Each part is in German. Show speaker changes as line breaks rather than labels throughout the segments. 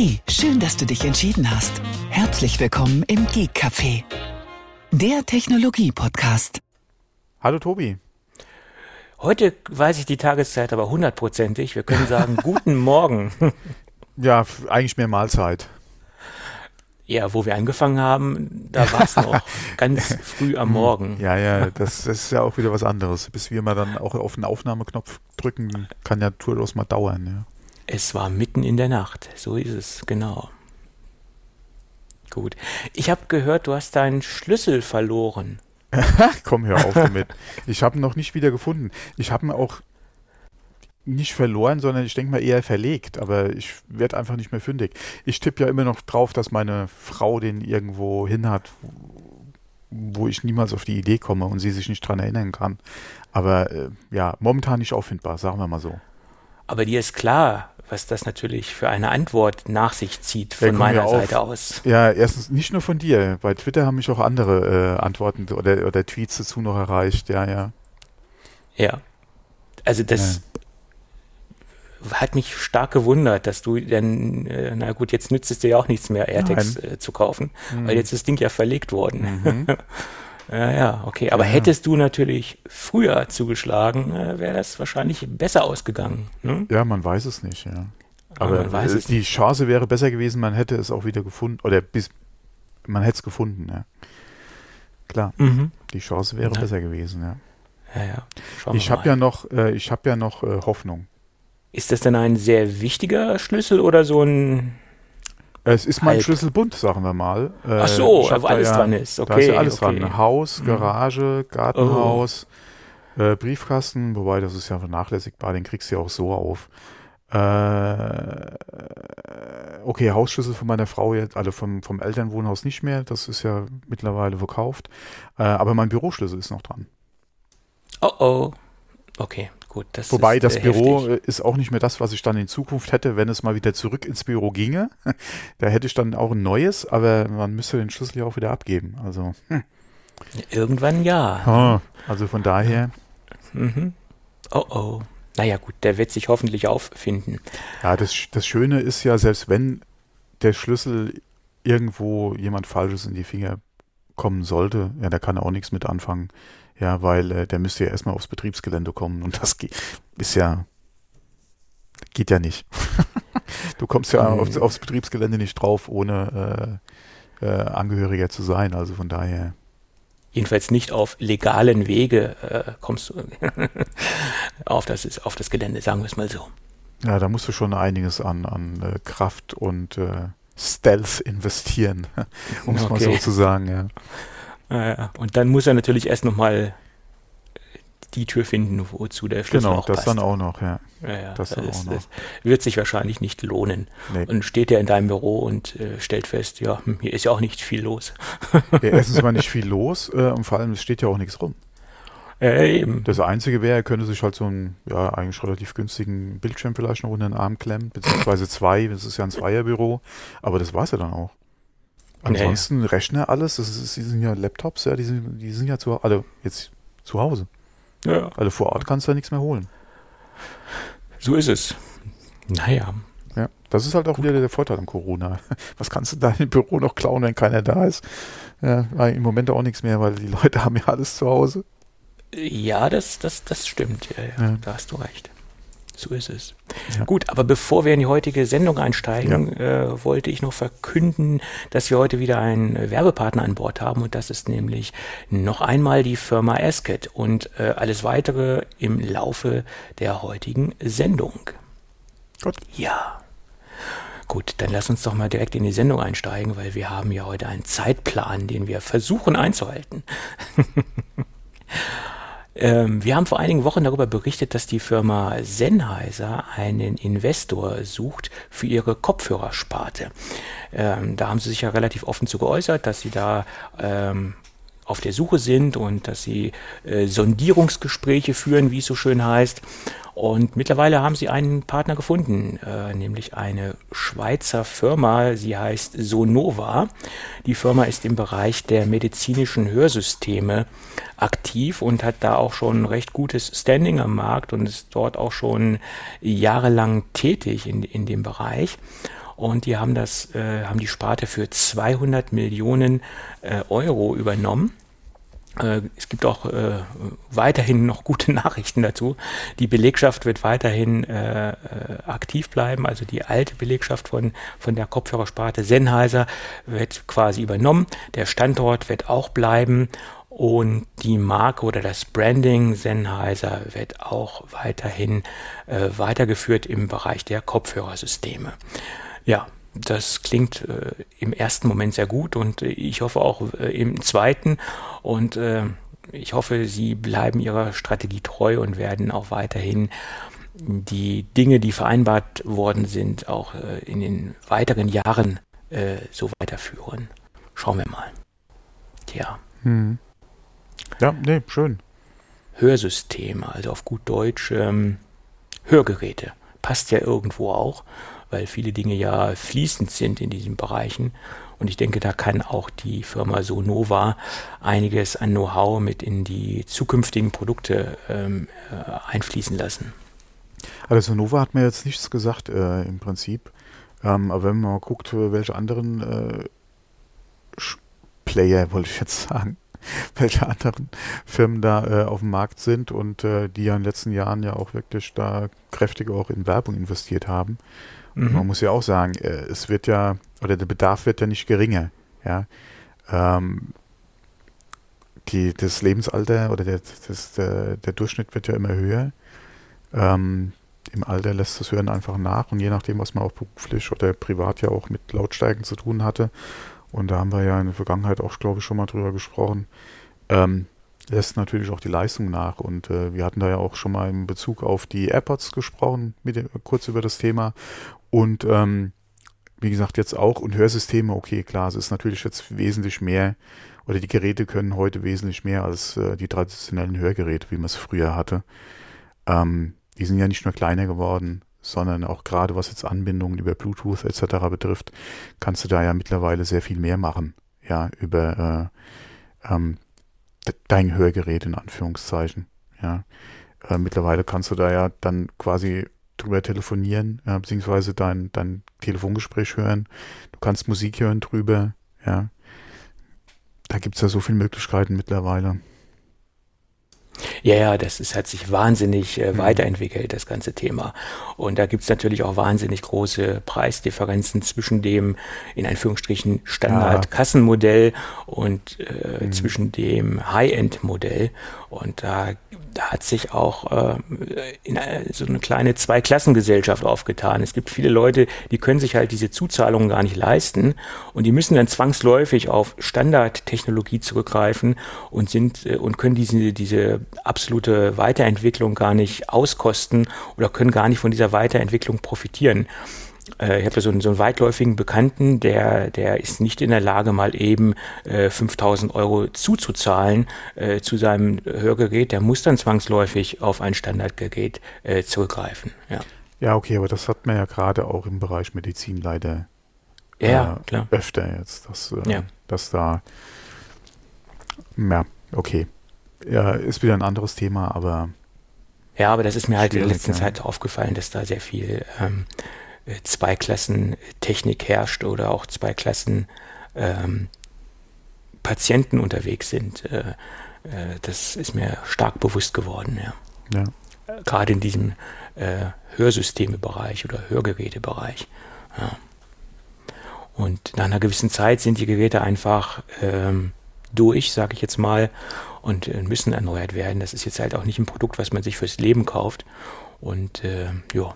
Hey, schön, dass du dich entschieden hast. Herzlich willkommen im Geek Café, der Technologie-Podcast.
Hallo Tobi.
Heute weiß ich die Tageszeit aber hundertprozentig. Wir können sagen, guten Morgen.
Ja, eigentlich mehr Mahlzeit.
Ja, wo wir angefangen haben, da war es noch ganz früh am Morgen.
Ja, ja, das, das, ist ja auch wieder was anderes. Bis wir mal dann auch auf den Aufnahmeknopf drücken, kann ja durchaus mal dauern. Ja.
Es war mitten in der Nacht, so ist es, genau. Gut. Ich habe gehört, du hast deinen Schlüssel verloren.
Komm, hör auf damit. Ich habe ihn noch nicht wieder gefunden. Ich habe ihn auch nicht verloren, sondern ich denke mal eher verlegt, aber ich werde einfach nicht mehr fündig. Ich tippe ja immer noch drauf, dass meine Frau den irgendwo hin hat, wo ich niemals auf die Idee komme und sie sich nicht dran erinnern kann. Aber äh, ja, momentan nicht auffindbar, sagen wir mal so.
Aber dir ist klar, was das natürlich für eine Antwort nach sich zieht von meiner Seite aus.
Ja, erstens nicht nur von dir. Bei Twitter haben mich auch andere äh, Antworten oder, oder Tweets dazu noch erreicht. Ja, ja.
Ja. Also das ja. hat mich stark gewundert, dass du dann, äh, na gut, jetzt nützt es dir ja auch nichts mehr, AirTags äh, zu kaufen, mhm. weil jetzt ist das Ding ja verlegt worden. Mhm. Ja, ja, okay. Aber ja. hättest du natürlich früher zugeschlagen, äh, wäre das wahrscheinlich besser ausgegangen. Ne?
Ja, man weiß es nicht, ja. Aber, Aber die nicht. Chance wäre besser gewesen, man hätte es auch wieder gefunden, oder bis man hätte es gefunden, ja. Klar, mhm. die Chance wäre ja. besser gewesen, ja.
Ja, ja.
Schauen ich habe ja noch, äh, ich habe ja noch äh, Hoffnung.
Ist das denn ein sehr wichtiger Schlüssel oder so ein
es ist mein Schlüsselbund, sagen wir mal.
Äh, Ach so, wo alles ja, dran ist. Okay,
da ist ja alles okay. dran. Haus, mhm. Garage, Gartenhaus, oh. äh, Briefkasten, wobei das ist ja vernachlässigbar, den kriegst du ja auch so auf. Äh, okay, Hausschlüssel von meiner Frau jetzt, also vom, vom Elternwohnhaus nicht mehr, das ist ja mittlerweile verkauft. Äh, aber mein Büroschlüssel ist noch dran.
Oh oh. Okay. Gut, das
Wobei
ist,
das äh, Büro heftig. ist auch nicht mehr das, was ich dann in Zukunft hätte, wenn es mal wieder zurück ins Büro ginge. da hätte ich dann auch ein neues, aber man müsste den Schlüssel ja auch wieder abgeben. Also hm.
irgendwann ja.
Oh, also von daher.
Mhm. Oh oh. Naja gut, der wird sich hoffentlich auffinden.
Ja, das, das Schöne ist ja, selbst wenn der Schlüssel irgendwo jemand Falsches in die Finger kommen sollte, ja, da kann er auch nichts mit anfangen. Ja, weil äh, der müsste ja erstmal aufs Betriebsgelände kommen und das ist ja, geht ja nicht. du kommst ja aufs, aufs, Betriebsgelände nicht drauf, ohne äh, äh, Angehöriger zu sein. Also von daher.
Jedenfalls nicht auf legalen Wege äh, kommst du auf, das, auf das Gelände, sagen wir es mal so.
Ja, da musst du schon einiges an, an äh, Kraft und äh, Stealth investieren, um es okay. mal so zu sagen, ja.
Ja, und dann muss er natürlich erst nochmal die Tür finden, wozu der Schlüssel
genau,
auch
das
passt.
dann auch noch, ja.
Ja, ja das, das, ist, das, wird sich wahrscheinlich nicht lohnen. Nee. Und steht er in deinem Büro und äh, stellt fest, ja, hm, hier ist ja auch nicht viel los.
ja, erstens mal nicht viel los äh, und vor allem es steht ja auch nichts rum.
Äh, eben.
Das Einzige wäre, er könnte sich halt so einen, ja, eigentlich relativ günstigen Bildschirm vielleicht noch unter den Arm klemmen, beziehungsweise zwei, das ist ja ein Zweierbüro, aber das war es ja dann auch. Ansonsten nee. Rechner, alles, das ist, die sind ja Laptops, ja, die sind, die sind ja zu, also jetzt zu Hause. Ja. Also vor Ort kannst du ja nichts mehr holen.
So ist es. Naja.
Ja, das ist halt auch wieder der Vorteil an Corona. Was kannst du da im Büro noch klauen, wenn keiner da ist? Ja, im Moment auch nichts mehr, weil die Leute haben ja alles zu Hause.
Ja, das, das, das stimmt. Ja, ja, ja. Da hast du recht. So ist es. Ja. Gut, aber bevor wir in die heutige Sendung einsteigen, ja. äh, wollte ich noch verkünden, dass wir heute wieder einen Werbepartner an Bord haben und das ist nämlich noch einmal die Firma Asket und äh, alles weitere im Laufe der heutigen Sendung.
Gut.
Ja. Gut, dann lass uns doch mal direkt in die Sendung einsteigen, weil wir haben ja heute einen Zeitplan, den wir versuchen einzuhalten. Ähm, wir haben vor einigen Wochen darüber berichtet, dass die Firma Sennheiser einen Investor sucht für ihre Kopfhörersparte. Ähm, da haben sie sich ja relativ offen zu geäußert, dass sie da ähm, auf der Suche sind und dass sie äh, Sondierungsgespräche führen, wie es so schön heißt. Und mittlerweile haben sie einen Partner gefunden, äh, nämlich eine Schweizer Firma. Sie heißt Sonova. Die Firma ist im Bereich der medizinischen Hörsysteme aktiv und hat da auch schon recht gutes Standing am Markt und ist dort auch schon jahrelang tätig in, in dem Bereich. und die haben das, äh, haben die Sparte für 200 Millionen äh, Euro übernommen. Äh, es gibt auch äh, weiterhin noch gute Nachrichten dazu. Die Belegschaft wird weiterhin äh, äh, aktiv bleiben. Also die alte Belegschaft von, von der Kopfhörersparte Sennheiser wird quasi übernommen. Der Standort wird auch bleiben. Und die Marke oder das Branding Sennheiser wird auch weiterhin äh, weitergeführt im Bereich der Kopfhörersysteme. Ja, das klingt äh, im ersten Moment sehr gut und äh, ich hoffe auch äh, im zweiten. Und äh, ich hoffe, Sie bleiben Ihrer Strategie treu und werden auch weiterhin die Dinge, die vereinbart worden sind, auch äh, in den weiteren Jahren äh, so weiterführen. Schauen wir mal. Tja. Hm.
Ja, nee, schön.
Hörsysteme, also auf gut Deutsch ähm, Hörgeräte. Passt ja irgendwo auch weil viele Dinge ja fließend sind in diesen Bereichen. Und ich denke, da kann auch die Firma Sonova einiges an Know-how mit in die zukünftigen Produkte ähm, äh, einfließen lassen.
Also Sonova hat mir jetzt nichts gesagt äh, im Prinzip. Ähm, aber wenn man mal guckt, welche anderen äh, Player, wollte ich jetzt sagen, welche anderen Firmen da äh, auf dem Markt sind und äh, die ja in den letzten Jahren ja auch wirklich da kräftig auch in Werbung investiert haben, Mhm. Man muss ja auch sagen, äh, es wird ja, oder der Bedarf wird ja nicht geringer. Ja. Ähm, die, das Lebensalter oder der, das, der, der Durchschnitt wird ja immer höher. Ähm, Im Alter lässt das Hören einfach nach und je nachdem, was man auch beruflich oder privat ja auch mit Lautstärken zu tun hatte, und da haben wir ja in der Vergangenheit auch, glaube ich, schon mal drüber gesprochen, ähm, lässt natürlich auch die Leistung nach. Und äh, wir hatten da ja auch schon mal in Bezug auf die AirPods gesprochen, mit, kurz über das Thema. Und ähm, wie gesagt, jetzt auch und Hörsysteme, okay, klar, es ist natürlich jetzt wesentlich mehr oder die Geräte können heute wesentlich mehr als äh, die traditionellen Hörgeräte, wie man es früher hatte. Ähm, die sind ja nicht nur kleiner geworden, sondern auch gerade was jetzt Anbindungen über Bluetooth etc. betrifft, kannst du da ja mittlerweile sehr viel mehr machen, ja, über äh, ähm, dein Hörgerät in Anführungszeichen, ja. Äh, mittlerweile kannst du da ja dann quasi drüber telefonieren, ja, beziehungsweise dein, dein Telefongespräch hören. Du kannst Musik hören drüber, ja. Da gibt es ja so viele Möglichkeiten mittlerweile.
Ja, ja, das ist, hat sich wahnsinnig äh, mhm. weiterentwickelt, das ganze Thema. Und da gibt es natürlich auch wahnsinnig große Preisdifferenzen zwischen dem, in Anführungsstrichen, Standard-Kassenmodell und äh, mhm. zwischen dem High-End-Modell. Und da, da hat sich auch äh, in eine, so eine kleine Zweiklassengesellschaft aufgetan. Es gibt viele Leute, die können sich halt diese Zuzahlungen gar nicht leisten und die müssen dann zwangsläufig auf Standardtechnologie zurückgreifen und sind äh, und können diese, diese absolute Weiterentwicklung gar nicht auskosten oder können gar nicht von dieser Weiterentwicklung profitieren. Äh, ich habe so einen, so einen weitläufigen Bekannten, der, der ist nicht in der Lage, mal eben äh, 5000 Euro zuzuzahlen äh, zu seinem Hörgerät. Der muss dann zwangsläufig auf ein Standardgerät äh, zurückgreifen. Ja.
ja, okay, aber das hat man ja gerade auch im Bereich Medizin leider
ja, äh, klar.
öfter jetzt, dass, äh, ja. dass da, ja, okay. Ja, ist wieder ein anderes Thema, aber.
Ja, aber das ist mir halt in der letzten ja. Zeit aufgefallen, dass da sehr viel ähm, äh, Zweiklassen-Technik herrscht oder auch Zweiklassen ähm, Patienten unterwegs sind. Äh, äh, das ist mir stark bewusst geworden, ja. ja. Gerade in diesem äh, Hörsystemebereich oder Hörgerätebereich. Ja. Und nach einer gewissen Zeit sind die Geräte einfach ähm, durch, sage ich jetzt mal, und äh, müssen erneuert werden. Das ist jetzt halt auch nicht ein Produkt, was man sich fürs Leben kauft. Und äh, ja,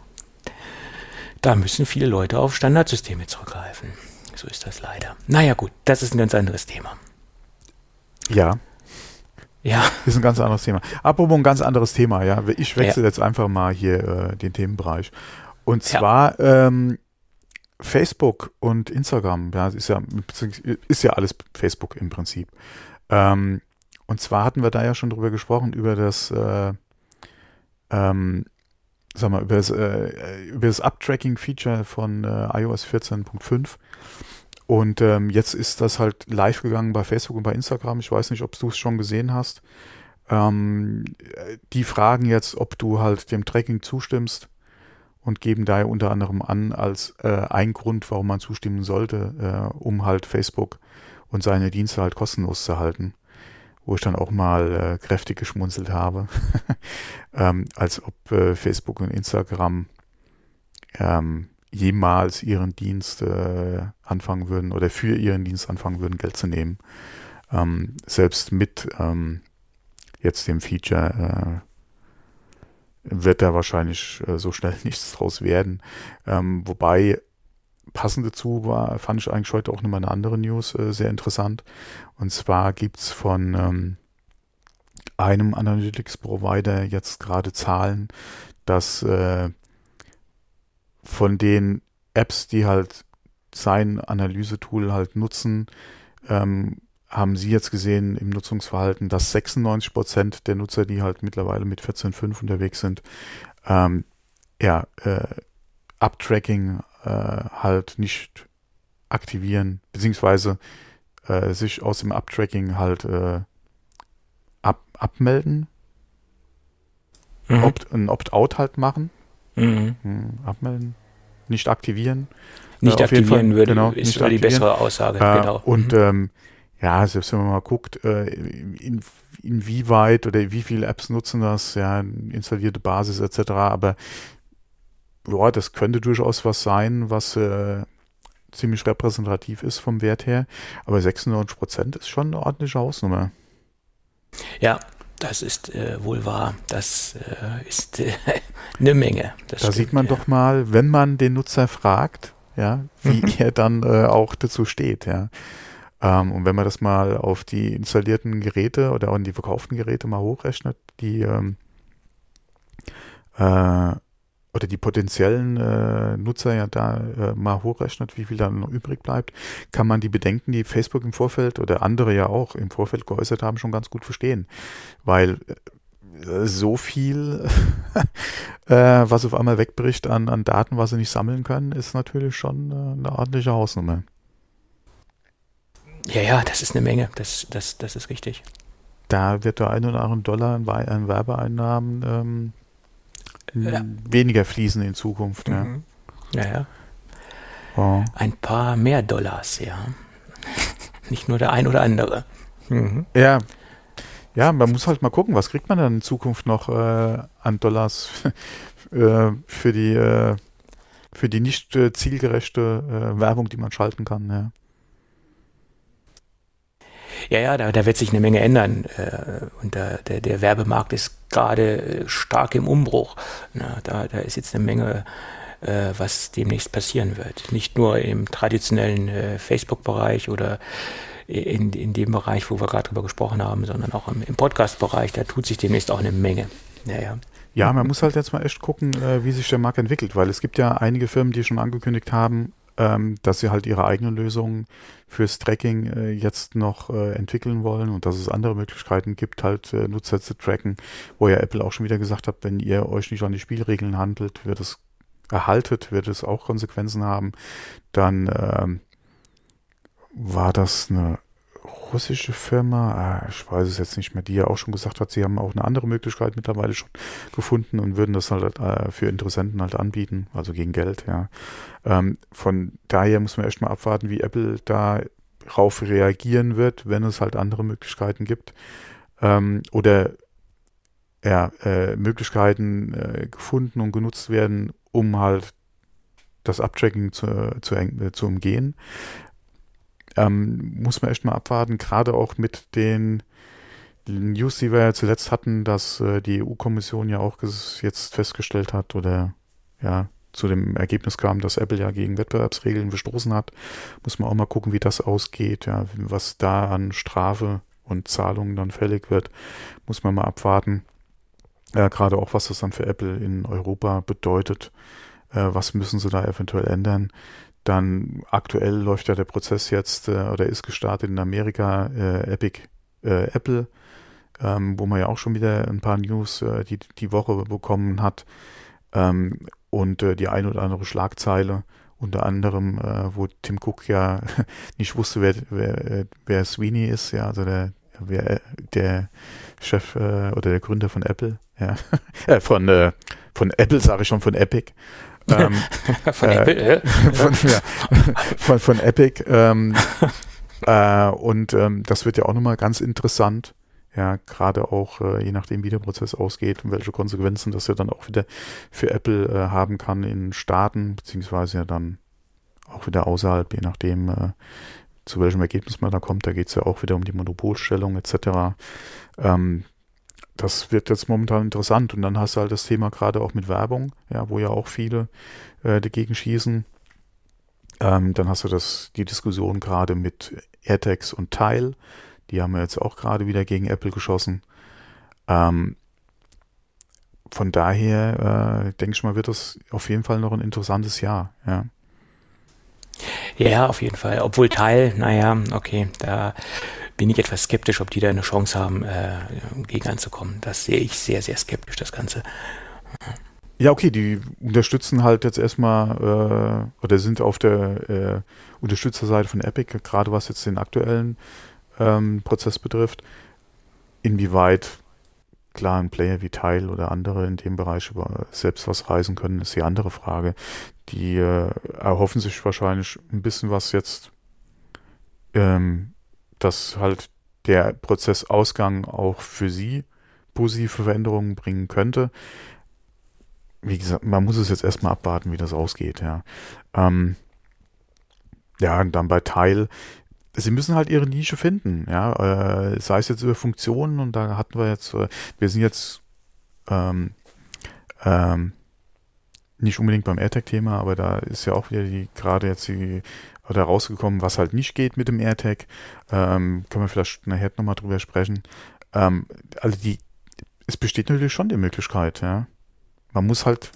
da müssen viele Leute auf Standardsysteme zurückgreifen. So ist das leider. Naja gut, das ist ein ganz anderes Thema.
Ja. Ja. Ist ein ganz anderes Thema. Apropos ein ganz anderes Thema, ja. Ich wechsle ja. jetzt einfach mal hier äh, den Themenbereich. Und zwar ja. ähm, Facebook und Instagram, ja, ist ja, ist ja alles Facebook im Prinzip. Ähm, und zwar hatten wir da ja schon drüber gesprochen, über das, äh, ähm, sag mal, über das, äh, über das Up-Tracking-Feature von äh, iOS 14.5. Und ähm, jetzt ist das halt live gegangen bei Facebook und bei Instagram. Ich weiß nicht, ob du es schon gesehen hast. Ähm, die fragen jetzt, ob du halt dem Tracking zustimmst und geben daher unter anderem an als äh, ein Grund, warum man zustimmen sollte, äh, um halt Facebook und seine Dienste halt kostenlos zu halten. Wo ich dann auch mal äh, kräftig geschmunzelt habe, ähm, als ob äh, Facebook und Instagram ähm, jemals ihren Dienst äh, anfangen würden oder für ihren Dienst anfangen würden, Geld zu nehmen. Ähm, selbst mit ähm, jetzt dem Feature äh, wird da wahrscheinlich äh, so schnell nichts draus werden. Ähm, wobei passend dazu war, fand ich eigentlich heute auch nochmal eine andere News äh, sehr interessant. Und zwar gibt's von ähm, einem Analytics-Provider jetzt gerade Zahlen, dass äh, von den Apps, die halt sein Analysetool halt nutzen, ähm, haben Sie jetzt gesehen im Nutzungsverhalten, dass 96 Prozent der Nutzer, die halt mittlerweile mit 14.5 unterwegs sind, ähm, ja, äh, Uptracking äh, halt nicht aktivieren, beziehungsweise äh, sich aus dem Uptracking halt äh, ab, abmelden, mhm. Opt, ein Opt-out halt machen, mhm. Hm, abmelden, nicht aktivieren.
Nicht äh, aktivieren Fall, würde, genau, ist die bessere Aussage.
Äh, genau. Und mhm. ähm, ja, selbst wenn man mal guckt, äh, in, inwieweit oder wie viele Apps nutzen das, ja, installierte Basis etc., aber ja, das könnte durchaus was sein, was äh, ziemlich repräsentativ ist vom Wert her. Aber 96 Prozent ist schon eine ordentliche Hausnummer.
Ja, das ist äh, wohl wahr. Das äh, ist äh, eine Menge.
Das da stimmt, sieht man ja. doch mal, wenn man den Nutzer fragt, ja, wie er dann äh, auch dazu steht, ja. Ähm, und wenn man das mal auf die installierten Geräte oder auch in die verkauften Geräte mal hochrechnet, die ähm, äh, oder die potenziellen äh, Nutzer ja da äh, mal hochrechnet, wie viel dann noch übrig bleibt, kann man die Bedenken, die Facebook im Vorfeld oder andere ja auch im Vorfeld geäußert haben, schon ganz gut verstehen. Weil äh, so viel, äh, was auf einmal wegbricht an, an Daten, was sie nicht sammeln können, ist natürlich schon äh, eine ordentliche Hausnummer.
Ja, ja, das ist eine Menge, das, das, das ist richtig.
Da wird der ein oder andere Dollar an Werbeeinnahmen ähm, ja. weniger fließen in Zukunft. Mhm.
Ja, ja. Oh. Ein paar mehr Dollars, ja. Nicht nur der ein oder andere.
Mhm. Ja. Ja, man muss halt mal gucken, was kriegt man dann in Zukunft noch äh, an Dollars äh, für die äh, für die nicht äh, zielgerechte äh, Werbung, die man schalten kann. Ja.
Ja, ja, da, da wird sich eine Menge ändern. Äh, und der, der, der Werbemarkt ist gerade äh, stark im Umbruch. Na, da, da ist jetzt eine Menge, äh, was demnächst passieren wird. Nicht nur im traditionellen Facebook-Bereich oder in, in dem Bereich, wo wir gerade drüber gesprochen haben, sondern auch im, im Podcast-Bereich. Da tut sich demnächst auch eine Menge.
Ja, ja. Man muss halt jetzt mal echt gucken, wie sich der Markt entwickelt, weil es gibt ja einige Firmen, die schon angekündigt haben, ähm, dass sie halt ihre eigenen Lösungen fürs Tracking äh, jetzt noch äh, entwickeln wollen und dass es andere Möglichkeiten gibt, halt äh, Nutzer zu tracken, wo ja Apple auch schon wieder gesagt hat, wenn ihr euch nicht an die Spielregeln handelt, wird es erhaltet, wird es auch Konsequenzen haben. Dann ähm, war das eine russische Firma, ah, ich weiß es jetzt nicht mehr, die ja auch schon gesagt hat, sie haben auch eine andere Möglichkeit mittlerweile schon gefunden und würden das halt äh, für Interessenten halt anbieten, also gegen Geld, ja. Ähm, von daher muss man erstmal abwarten, wie Apple darauf reagieren wird, wenn es halt andere Möglichkeiten gibt. Ähm, oder ja, äh, Möglichkeiten äh, gefunden und genutzt werden, um halt das Abtracking zu, zu, äh, zu umgehen ähm, muss man echt mal abwarten, gerade auch mit den News, die wir ja zuletzt hatten, dass äh, die EU-Kommission ja auch jetzt festgestellt hat oder ja zu dem Ergebnis kam, dass Apple ja gegen Wettbewerbsregeln verstoßen hat, muss man auch mal gucken, wie das ausgeht, ja, was da an Strafe und Zahlungen dann fällig wird, muss man mal abwarten. Äh, gerade auch, was das dann für Apple in Europa bedeutet. Äh, was müssen sie da eventuell ändern? Dann aktuell läuft ja der Prozess jetzt äh, oder ist gestartet in Amerika äh, Epic äh, Apple, ähm, wo man ja auch schon wieder ein paar News äh, die, die Woche bekommen hat ähm, und äh, die ein oder andere Schlagzeile unter anderem, äh, wo Tim Cook ja nicht wusste, wer, wer, wer Sweeney ist, ja, also der, wer, der Chef oder der Gründer von Apple, ja, von, von Apple sage ich schon, von Epic. Ähm, von äh, Apple, äh? von, ja, von, von, Epic. Ähm, äh, und ähm, das wird ja auch nochmal ganz interessant. Ja, gerade auch äh, je nachdem, wie der Prozess ausgeht und welche Konsequenzen das ja dann auch wieder für Apple äh, haben kann in Staaten, beziehungsweise ja dann auch wieder außerhalb, je nachdem, äh, zu welchem Ergebnis man da kommt. Da geht es ja auch wieder um die Monopolstellung etc. Ähm, das wird jetzt momentan interessant. Und dann hast du halt das Thema gerade auch mit Werbung, ja, wo ja auch viele äh, dagegen schießen. Ähm, dann hast du das, die Diskussion gerade mit AirTags und Tile. Die haben ja jetzt auch gerade wieder gegen Apple geschossen. Ähm, von daher äh, denke ich mal, wird das auf jeden Fall noch ein interessantes Jahr. Ja.
Ja, auf jeden Fall. Obwohl Teil, naja, okay, da bin ich etwas skeptisch, ob die da eine Chance haben, äh, gegen anzukommen. Das sehe ich sehr, sehr skeptisch, das Ganze.
Ja, okay, die unterstützen halt jetzt erstmal äh, oder sind auf der äh, Unterstützerseite von Epic, gerade was jetzt den aktuellen ähm, Prozess betrifft. Inwieweit klar ein Player wie Tile oder andere in dem Bereich über selbst was reisen können, ist die andere Frage. Die äh, erhoffen sich wahrscheinlich ein bisschen was jetzt, ähm, dass halt der Prozessausgang auch für sie positive Veränderungen bringen könnte. Wie gesagt, man muss es jetzt erstmal abwarten, wie das ausgeht, ja. Ähm, ja, und dann bei Teil, sie müssen halt ihre Nische finden, ja, äh, sei es jetzt über Funktionen und da hatten wir jetzt, äh, wir sind jetzt ähm, ähm, nicht unbedingt beim AirTag-Thema, aber da ist ja auch wieder die gerade jetzt die oder rausgekommen, was halt nicht geht mit dem AirTag. Ähm, können wir vielleicht nachher nochmal drüber sprechen. Ähm, also die, es besteht natürlich schon die Möglichkeit, ja. Man muss halt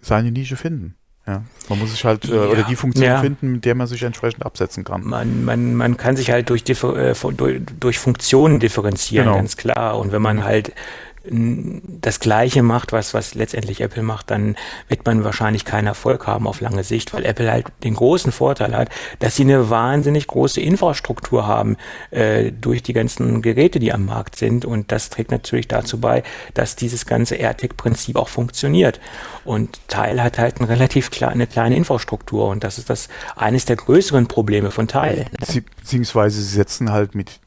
seine Nische finden. Ja, man muss sich halt, äh, ja, oder die Funktion ja. finden, mit der man sich entsprechend absetzen kann.
Man, man, man kann sich halt durch, äh, durch, durch Funktionen differenzieren, genau. ganz klar. Und wenn man mhm. halt das Gleiche macht, was, was letztendlich Apple macht, dann wird man wahrscheinlich keinen Erfolg haben auf lange Sicht, weil Apple halt den großen Vorteil hat, dass sie eine wahnsinnig große Infrastruktur haben äh, durch die ganzen Geräte, die am Markt sind. Und das trägt natürlich dazu bei, dass dieses ganze AirTag-Prinzip auch funktioniert. Und Teil hat halt eine relativ klar, eine kleine Infrastruktur und das ist das eines der größeren Probleme von Teil.
Beziehungsweise sie setzen halt mit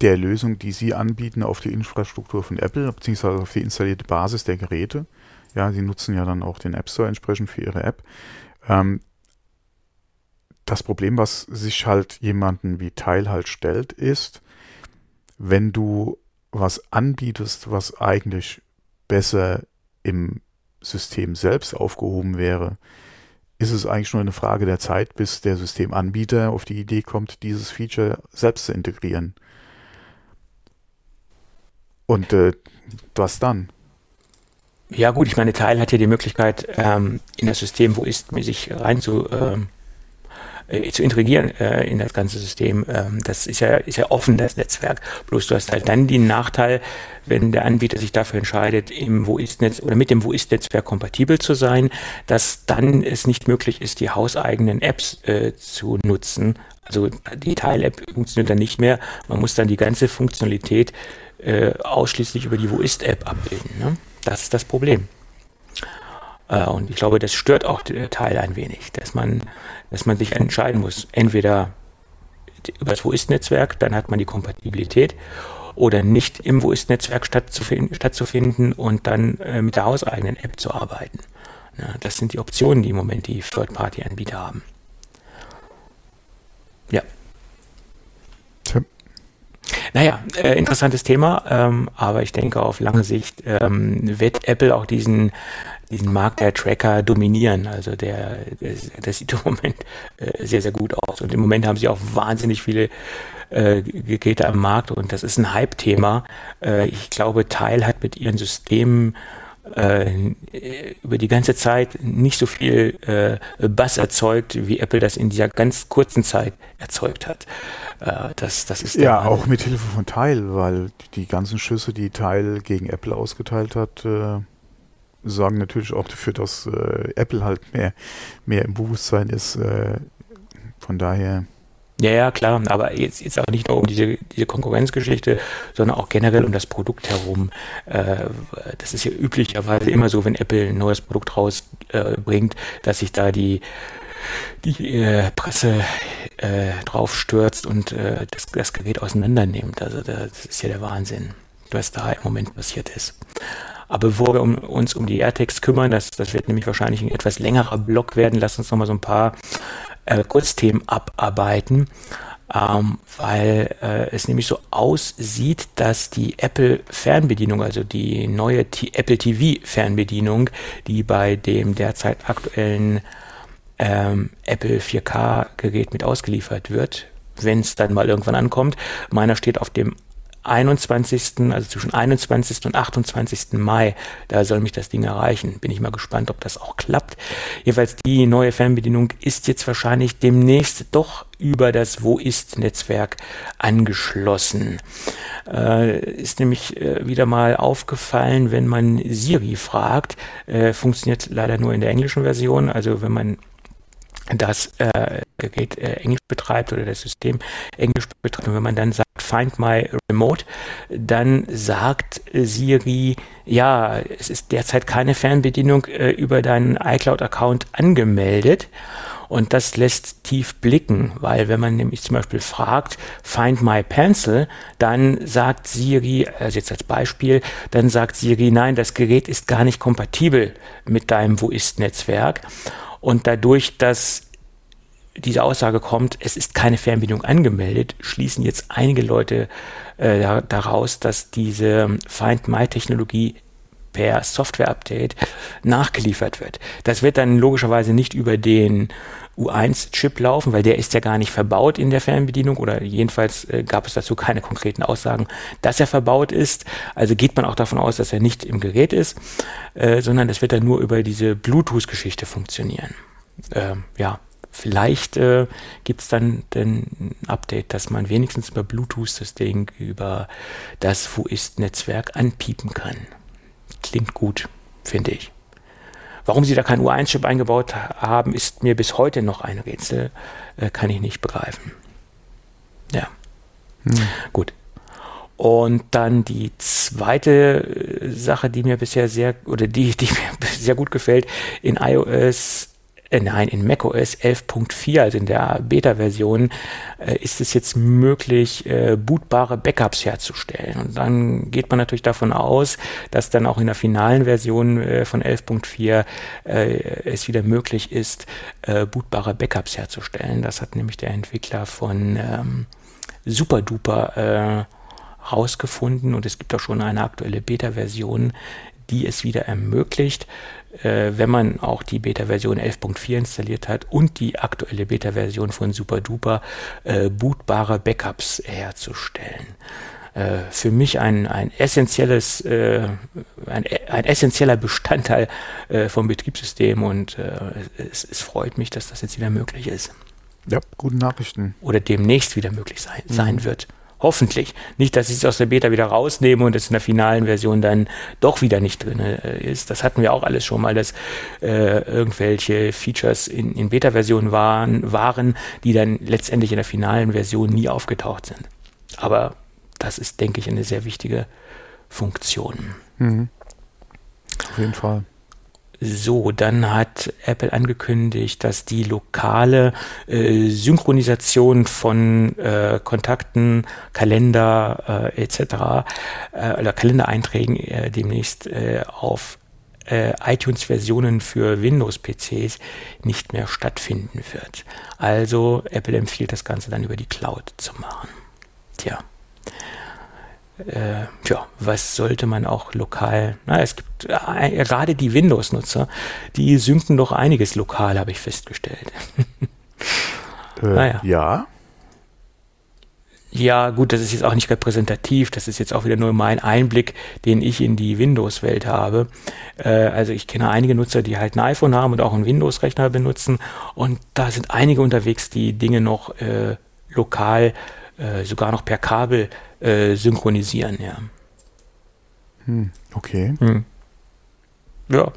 der Lösung, die sie anbieten, auf die Infrastruktur von Apple, beziehungsweise auf die installierte Basis der Geräte. Ja, sie nutzen ja dann auch den App Store entsprechend für ihre App. Ähm, das Problem, was sich halt jemanden wie Teil halt stellt, ist, wenn du was anbietest, was eigentlich besser im System selbst aufgehoben wäre, ist es eigentlich nur eine Frage der Zeit, bis der Systemanbieter auf die Idee kommt, dieses Feature selbst zu integrieren. Und äh, was dann?
Ja gut, ich meine, Teil hat ja die Möglichkeit, ähm, in das System, wo ist, sich rein zu, ähm, äh, zu integrieren äh, in das ganze System. Ähm, das ist ja, ist ja offen, das Netzwerk. Bloß du hast halt dann den Nachteil, wenn der Anbieter sich dafür entscheidet, im Wo ist Netz oder mit dem Wo ist Netzwerk kompatibel zu sein, dass dann es nicht möglich ist, die hauseigenen Apps äh, zu nutzen. Also die Teil-App funktioniert dann nicht mehr. Man muss dann die ganze Funktionalität äh, ausschließlich über die Wo ist-App abbilden. Ne? Das ist das Problem. Äh, und ich glaube, das stört auch der Teil ein wenig, dass man, dass man sich entscheiden muss. Entweder über das Wo ist-Netzwerk, dann hat man die Kompatibilität, oder nicht im Wo ist-Netzwerk stattzufinden, stattzufinden und dann äh, mit der hauseigenen App zu arbeiten. Ja, das sind die Optionen, die im Moment die Third-Party-Anbieter haben. Ja. Naja, äh, interessantes Thema, ähm, aber ich denke, auf lange Sicht ähm, wird Apple auch diesen, diesen Markt der Tracker dominieren. Also der, der das sieht im Moment äh, sehr, sehr gut aus. Und im Moment haben sie auch wahnsinnig viele äh, Geräte am Markt und das ist ein Hype-Thema. Äh, ich glaube, Teil hat mit ihren Systemen äh, über die ganze Zeit nicht so viel äh, Bass erzeugt, wie Apple das in dieser ganz kurzen Zeit erzeugt hat.
Äh, das, das ist ja auch mit Hilfe von Teil, weil die ganzen Schüsse, die Teil gegen Apple ausgeteilt hat, äh, sorgen natürlich auch dafür, dass äh, Apple halt mehr, mehr im Bewusstsein ist. Äh, von daher,
Ja, ja, klar, aber jetzt, jetzt auch nicht nur um diese, diese Konkurrenzgeschichte, sondern auch generell um das Produkt herum. Äh, das ist ja üblicherweise immer so, wenn Apple ein neues Produkt rausbringt, äh, dass sich da die, die äh, Presse äh, drauf stürzt und äh, das, das Gerät auseinandernimmt. Also das ist ja der Wahnsinn, was da im Moment passiert ist. Aber bevor wir um, uns um die AirTags kümmern, das, das wird nämlich wahrscheinlich ein etwas längerer Block werden, lass uns nochmal so ein paar äh, Kurzthemen abarbeiten, ähm, weil äh, es nämlich so aussieht, dass die Apple Fernbedienung, also die neue T Apple TV Fernbedienung, die bei dem derzeit aktuellen ähm, Apple 4K Gerät mit ausgeliefert wird, wenn es dann mal irgendwann ankommt. Meiner steht auf dem 21., also zwischen 21. und 28. Mai, da soll mich das Ding erreichen. Bin ich mal gespannt, ob das auch klappt. Jedenfalls die neue Fernbedienung ist jetzt wahrscheinlich demnächst doch über das Wo ist Netzwerk angeschlossen. Äh, ist nämlich äh, wieder mal aufgefallen, wenn man Siri fragt, äh, funktioniert leider nur in der englischen Version. Also wenn man das äh, Gerät äh, Englisch betreibt oder das System Englisch betreibt. Und wenn man dann sagt, Find My Remote, dann sagt Siri, ja, es ist derzeit keine Fernbedienung äh, über deinen iCloud-Account angemeldet. Und das lässt tief blicken, weil wenn man nämlich zum Beispiel fragt, find my pencil, dann sagt Siri, also jetzt als Beispiel, dann sagt Siri, nein, das Gerät ist gar nicht kompatibel mit deinem Wo ist Netzwerk. Und dadurch, dass diese Aussage kommt, es ist keine Fernbedienung angemeldet, schließen jetzt einige Leute äh, daraus, dass diese Find My-Technologie per Software-Update nachgeliefert wird. Das wird dann logischerweise nicht über den U1-Chip laufen, weil der ist ja gar nicht verbaut in der Fernbedienung oder jedenfalls äh, gab es dazu keine konkreten Aussagen, dass er verbaut ist. Also geht man auch davon aus, dass er nicht im Gerät ist, äh, sondern das wird dann nur über diese Bluetooth-Geschichte funktionieren. Äh, ja, vielleicht äh, gibt es dann ein Update, dass man wenigstens über Bluetooth das Ding über das Wo ist Netzwerk anpiepen kann. Klingt gut, finde ich. Warum sie da kein U1-Chip eingebaut haben, ist mir bis heute noch ein Rätsel. Äh, kann ich nicht begreifen. Ja. Hm. Gut. Und dann die zweite äh, Sache, die mir bisher sehr, oder die, die mir sehr gut gefällt, in iOS äh, nein, in macOS 11.4, also in der Beta-Version, äh, ist es jetzt möglich, äh, bootbare Backups herzustellen. Und dann geht man natürlich davon aus, dass dann auch in der finalen Version äh, von 11.4 äh, es wieder möglich ist, äh, bootbare Backups herzustellen. Das hat nämlich der Entwickler von ähm, SuperDuper rausgefunden und es gibt auch schon eine aktuelle Beta-Version, die es wieder ermöglicht, äh, wenn man auch die Beta-Version 11.4 installiert hat und die aktuelle Beta-Version von SuperDuper, äh, bootbare Backups herzustellen. Äh, für mich ein, ein essentielles, äh, ein, ein essentieller Bestandteil äh, vom Betriebssystem und äh, es, es freut mich, dass das jetzt wieder möglich ist.
Ja, gute Nachrichten.
Oder demnächst wieder möglich sein, mhm. sein wird. Hoffentlich. Nicht, dass ich es aus der Beta wieder rausnehme und es in der finalen Version dann doch wieder nicht drin äh, ist. Das hatten wir auch alles schon mal, dass äh, irgendwelche Features in, in Beta-Versionen waren, waren, die dann letztendlich in der finalen Version nie aufgetaucht sind. Aber das ist, denke ich, eine sehr wichtige Funktion. Mhm.
Auf jeden Fall.
So, dann hat Apple angekündigt, dass die lokale äh, Synchronisation von äh, Kontakten, Kalender äh, etc. Äh, oder Kalendereinträgen äh, demnächst äh, auf äh, iTunes-Versionen für Windows-PCs nicht mehr stattfinden wird. Also Apple empfiehlt das Ganze dann über die Cloud zu machen. Tja äh, ja, was sollte man auch lokal, na, es gibt äh, gerade die Windows-Nutzer, die synken doch einiges lokal, habe ich festgestellt.
äh, naja. Ja.
Ja, gut, das ist jetzt auch nicht repräsentativ. Das ist jetzt auch wieder nur mein Einblick, den ich in die Windows-Welt habe. Äh, also ich kenne einige Nutzer, die halt ein iPhone haben und auch einen Windows-Rechner benutzen. Und da sind einige unterwegs, die Dinge noch äh, lokal, äh, sogar noch per Kabel äh, synchronisieren, ja.
Hm, okay. Hm.
Ja.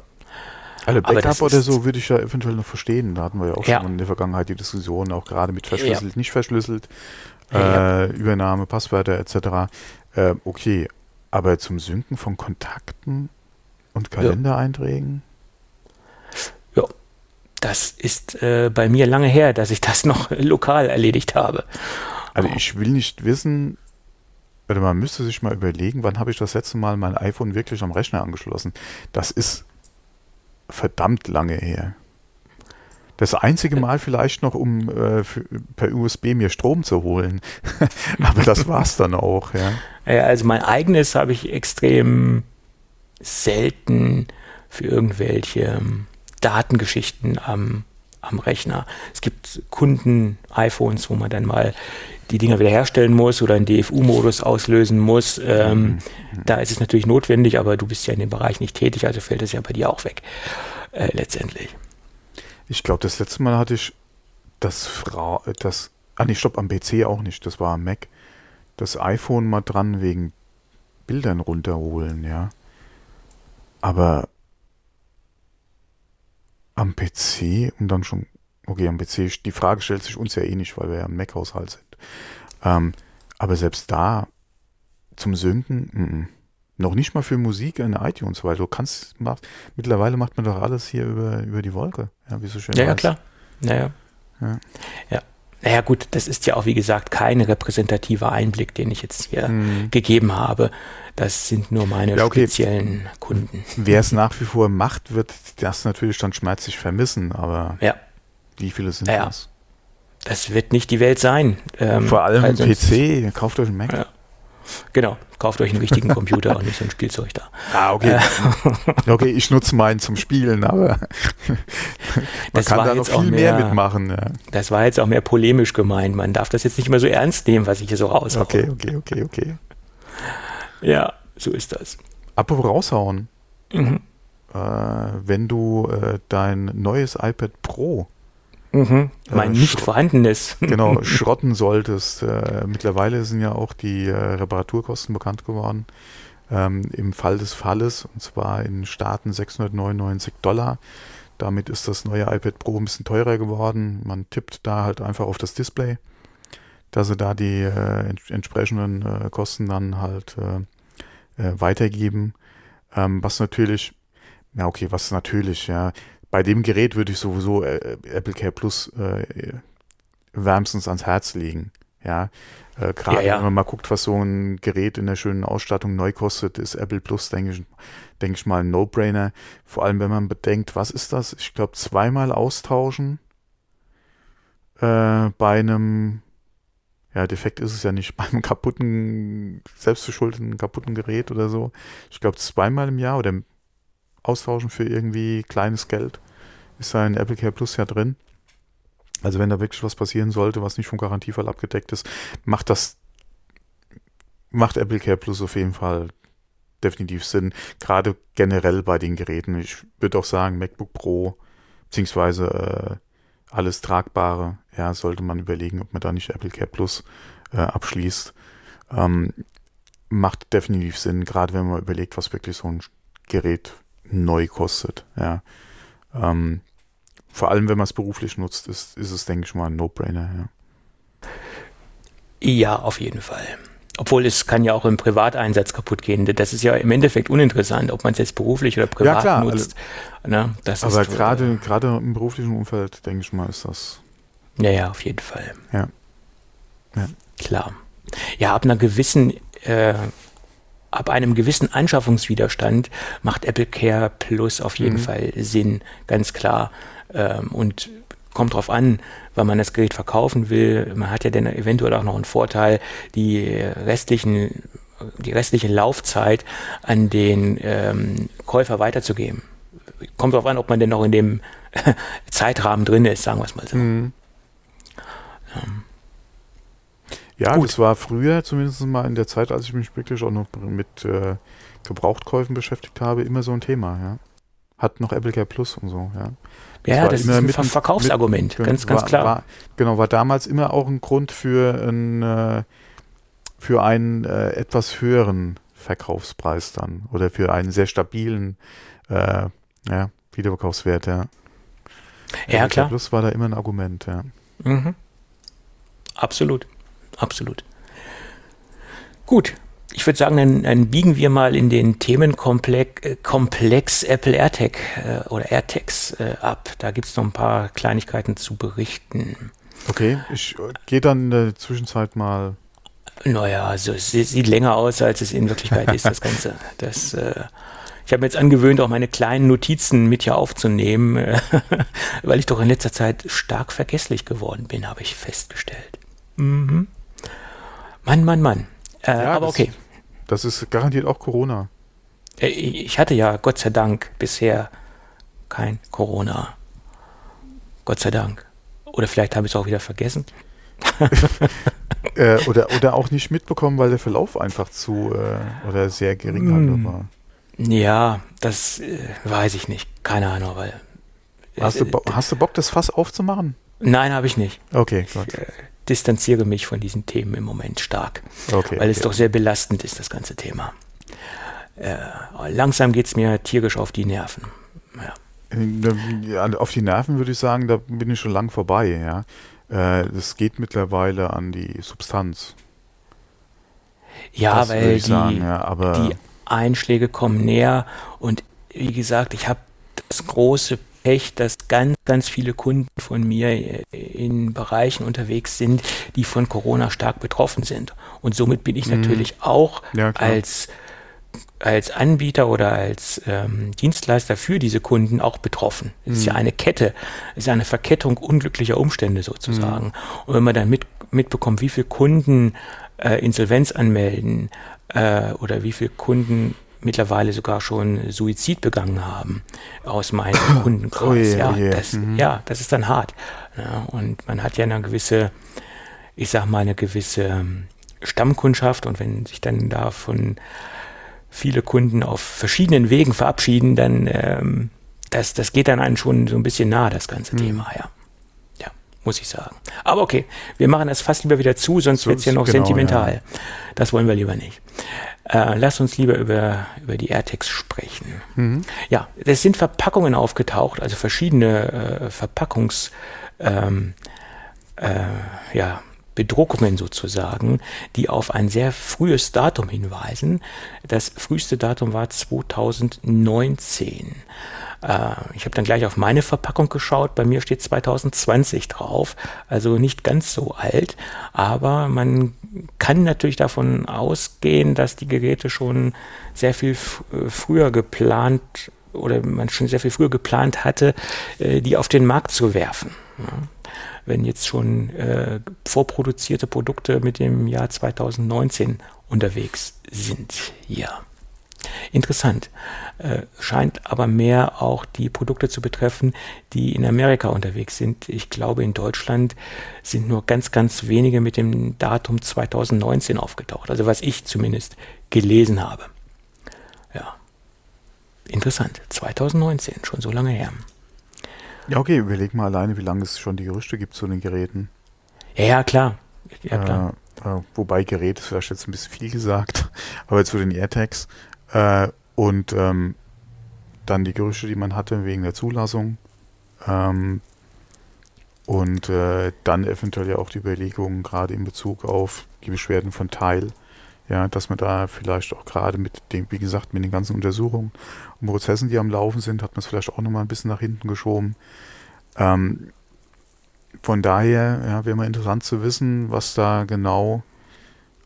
Also Backup oder so würde ich ja eventuell noch verstehen. Da hatten wir ja auch
Ja.
schon in der Vergangenheit die Diskussion, auch gerade mit verschlüsselt,
Ja.
nicht verschlüsselt,
Ja.
äh, Übernahme, Passwörter etc. Äh, okay, aber zum Synken von Kontakten und Kalendereinträgen?
Ja, das ist äh, bei mir lange her, dass ich das noch lokal erledigt habe.
Also ich will nicht wissen, oder man müsste sich mal überlegen, wann habe ich das letzte Mal mein iPhone wirklich am Rechner angeschlossen. Das ist verdammt lange her. Das einzige Mal vielleicht noch, um äh, für, per USB mir Strom zu holen. Aber das war's dann auch, ja.
Also mein eigenes habe ich extrem selten für irgendwelche ähm, Datengeschichten am, am Rechner. Es gibt Kunden-iPhones, wo man dann mal die Dinger wiederherstellen muss oder einen DFU-Modus auslösen muss. Ähm, Da ist es natürlich notwendig, aber du bist ja in dem Bereich nicht tätig, also fällt es ja bei dir auch weg, äh, letztendlich.
Ich glaube, das letzte Mal hatte ich das Frau, das, ah nee, stopp, am PC auch nicht, das war am Mac. Das iPhone mal dran wegen Bildern runterholen, ja. Aber am PC und dann schon, okay, am PC, die Frage stellt sich uns ja eh nicht, weil wir ja ein Mac-Haushalt sind. Ähm, aber selbst da zum Synken, mm, noch nicht mal für Musik in iTunes, weil du kannst, mach, mittlerweile macht man doch alles hier über, über die Wolke. Ja, wie so schön
Ja, ja, klar. Naja.
Ja.
Ja. Naja, gut, das ist ja auch, wie gesagt, kein repräsentativer Einblick, den ich jetzt hier
Hm.
gegeben habe. Das sind nur meine
Ja, okay.
speziellen Kunden.
Wer es nach wie vor macht, wird das natürlich dann schmerzlich vermissen, aber
Ja,
wie viele sind
Ja,
das?
das wird nicht die Welt sein. Ähm,
Vor allem PC, kauft euch einen Mac.
Ja. Genau, kauft euch einen richtigen Computer und nicht so ein Spielzeug da.
Ah, okay. okay, ich nutze meinen zum Spielen, aber man
Das
kann da noch viel mehr,
mehr-
mitmachen. Ja.
Das war jetzt auch mehr polemisch gemeint. Man darf das jetzt nicht immer so ernst nehmen, was ich hier so raushaue.
Okay, okay, okay, okay.
Ja, so ist das.
Apropos raushauen,
Mhm.
äh, wenn du äh, dein neues iPad Pro
Mhm. Mein
Äh,
nicht vorhandenes.
genau schrotten solltest. Äh, mittlerweile sind ja auch die äh, Reparaturkosten bekannt geworden. Ähm, Im Fall des Falles, und zwar in Staaten 699 Dollar. Damit ist das neue iPad Pro ein bisschen teurer geworden. Man tippt da halt einfach auf das Display, dass sie da die äh, ents entsprechenden äh, Kosten dann halt äh, äh, weitergeben. Ähm, was natürlich, ja okay, was natürlich, ja. Bei dem Gerät würde ich sowieso äh, Apple Care Plus äh, wärmstens ans Herz legen. Ja, äh, gerade
Ja, ja.
wenn man mal guckt, was so ein Gerät in der schönen Ausstattung neu kostet, ist Apple Plus, denke ich, denke ich mal, ein No-Brainer. Vor allem, wenn man bedenkt, was ist das? Ich glaube, zweimal austauschen äh, bei einem, ja, defekt ist es ja nicht, bei einem kaputten, selbstverschuldeten kaputten Gerät oder so. Ich glaube, zweimal im Jahr oder austauschen für irgendwie kleines Geld ist da in Apple Care Plus ja drin. Also wenn da wirklich was passieren sollte, was nicht vom Garantiefall abgedeckt ist, macht das, macht Apple Care Plus auf jeden Fall definitiv Sinn. Gerade generell bei den Geräten. Ich würde auch sagen, MacBook Pro, beziehungsweise äh, alles Tragbare, ja, sollte man überlegen, ob man da nicht Apple Care Plus äh, abschließt. Ähm, macht definitiv Sinn, gerade wenn man überlegt, was wirklich so ein Gerät neu kostet, ja. Ähm, vor allem, wenn man es beruflich nutzt, ist, ist es, denke ich mal, ein No-Brainer, ja.
Ja, auf jeden Fall. Obwohl es kann ja auch im Privateinsatz kaputt gehen. Das ist ja im Endeffekt uninteressant, ob man es jetzt beruflich oder privat
klar,
nutzt. Ne, das
Aber
ist,
gerade, gerade im beruflichen Umfeld, denke ich mal, ist das,
Ja, ja, auf jeden Fall.
Ja. Ja.
Klar. Ja, ab einer gewissen, äh, ab einem gewissen Anschaffungswiderstand macht Apple Care Plus auf jeden
Mhm.
Fall Sinn, ganz klar. Ähm, und kommt drauf an, wann man das Gerät verkaufen will. Man hat ja dann eventuell auch noch einen Vorteil, die restlichen, die restliche Laufzeit an den ähm, Käufer weiterzugeben. Kommt drauf an, ob man denn noch in dem Zeitrahmen drin ist, sagen wir es mal so.
Mhm. Ja,
Gut.
das war früher, zumindest mal in der Zeit, als ich mich wirklich auch noch mit äh, Gebrauchtkäufen beschäftigt habe, immer so ein Thema, ja. Hat noch Apple Care Plus und so, ja.
Ja,
war
das ist ein
mit-
Ver Verkaufsargument,
mit-
ganz, ganz
war,
klar.
War, genau, war damals immer auch ein Grund für, ein, äh, für einen äh, etwas höheren Verkaufspreis dann oder für einen sehr stabilen äh, ja, Wiederverkaufswert, ja.
Ja, klar.
Plus war da immer ein Argument, ja.
Mhm. Absolut. Absolut. Gut. Ich würde sagen, dann, dann, biegen wir mal in den Themenkomplex äh, Komplex Apple AirTag äh, oder AirTags äh, ab. Da gibt es noch ein paar Kleinigkeiten zu berichten.
Okay, ich äh, gehe dann in der Zwischenzeit mal.
Naja, also es sieht länger aus, als es in Wirklichkeit ist, das Ganze. Das, äh, ich habe mir jetzt angewöhnt, auch meine kleinen Notizen mit hier aufzunehmen, äh, weil ich doch in letzter Zeit stark vergesslich geworden bin, habe ich festgestellt. Mhm. Mann, Mann, Mann. Äh, ja, aber okay.
Das ist garantiert auch Corona.
Äh, ich hatte ja Gott sei Dank bisher kein Corona. Gott sei Dank. Oder vielleicht habe ich es auch wieder vergessen.
äh, oder, oder auch nicht mitbekommen, weil der Verlauf einfach zu äh, oder sehr gering mm. war.
Ja, das äh, weiß ich nicht. Keine Ahnung, weil.
Hast du, hast du Bock, das Fass aufzumachen?
Nein, habe ich nicht.
Okay, gut.
Ich, äh, distanziere mich von diesen Themen im Moment stark,
okay,
weil es
okay.
doch sehr belastend ist, das ganze Thema. Äh, langsam geht es mir tierisch auf die Nerven.
Ja. Auf die Nerven würde ich sagen, da bin ich schon lang vorbei. Ja, das äh, geht mittlerweile an die Substanz.
Ja, das weil die,
sagen, ja,
die Einschläge kommen näher und wie gesagt, ich habe das große Pech, dass ganz, ganz viele Kunden von mir äh, in Bereichen unterwegs sind, die von Corona stark betroffen sind. Und somit bin ich mhm. natürlich auch ja, als als Anbieter oder als ähm, Dienstleister für diese Kunden auch betroffen. Es mhm. ist ja mhm. eine Kette, es ist eine Verkettung unglücklicher Umstände sozusagen. Mhm. Und wenn man dann mit, mitbekommt, wie viele Kunden äh, Insolvenz anmelden äh, oder wie viele Kunden mittlerweile sogar schon Suizid begangen haben aus meinem Kundenkreis. Oh je, ja, je. Das, mhm. ja, das ist dann hart. Ja, und man hat ja eine gewisse, ich sag mal, eine gewisse ähm, Stammkundschaft und wenn sich dann davon viele Kunden auf verschiedenen Wegen verabschieden, dann ähm, das, das geht dann einen schon so ein bisschen nah, das ganze mhm. Thema, ja. Ja, muss ich sagen. Aber okay, wir machen das fast lieber wieder zu, sonst wird es ja noch genau, sentimental. Ja. Das wollen wir lieber nicht. Äh, lass uns lieber über, über die AirTags sprechen. Mhm. Ja, es sind Verpackungen aufgetaucht, also verschiedene äh, Verpackungs, ähm, äh, ja, Bedruckungen sozusagen, die auf ein sehr frühes Datum hinweisen. Das früheste Datum war 2019. Äh, ich habe dann gleich auf meine Verpackung geschaut. Bei mir steht 2020 drauf, also nicht ganz so alt. Aber man kann natürlich davon ausgehen, dass die Geräte schon sehr viel äh, früher geplant oder man schon sehr viel früher geplant hatte, äh, die auf den Markt zu werfen. Wenn jetzt schon vorproduzierte Produkte mit dem Jahr 2019 unterwegs sind. Ja. Interessant. Äh, scheint aber mehr auch die Produkte zu betreffen, die in Amerika unterwegs sind. Ich glaube, in Deutschland sind nur ganz, ganz wenige mit dem Datum 2019 aufgetaucht. Also was ich zumindest gelesen habe. Ja. Interessant. 2019, schon so lange her.
Ja, okay, überleg mal alleine, wie lange es schon die Gerüchte gibt zu den Geräten.
Ja, ja klar. Ja, klar.
Äh, äh, wobei Gerät ist vielleicht jetzt ein bisschen viel gesagt, aber zu den AirTags. Äh, und ähm, dann die Gerüchte, die man hatte wegen der Zulassung. Ähm, und äh, dann eventuell ja auch die Überlegungen, gerade in Bezug auf die Beschwerden von Teil, ja, dass man da vielleicht auch gerade mit dem, wie gesagt, mit den ganzen Untersuchungen und Prozessen, die am Laufen sind, hat man es vielleicht auch nochmal ein bisschen nach hinten geschoben. Ähm, von daher ja, wäre mal interessant zu wissen, was da genau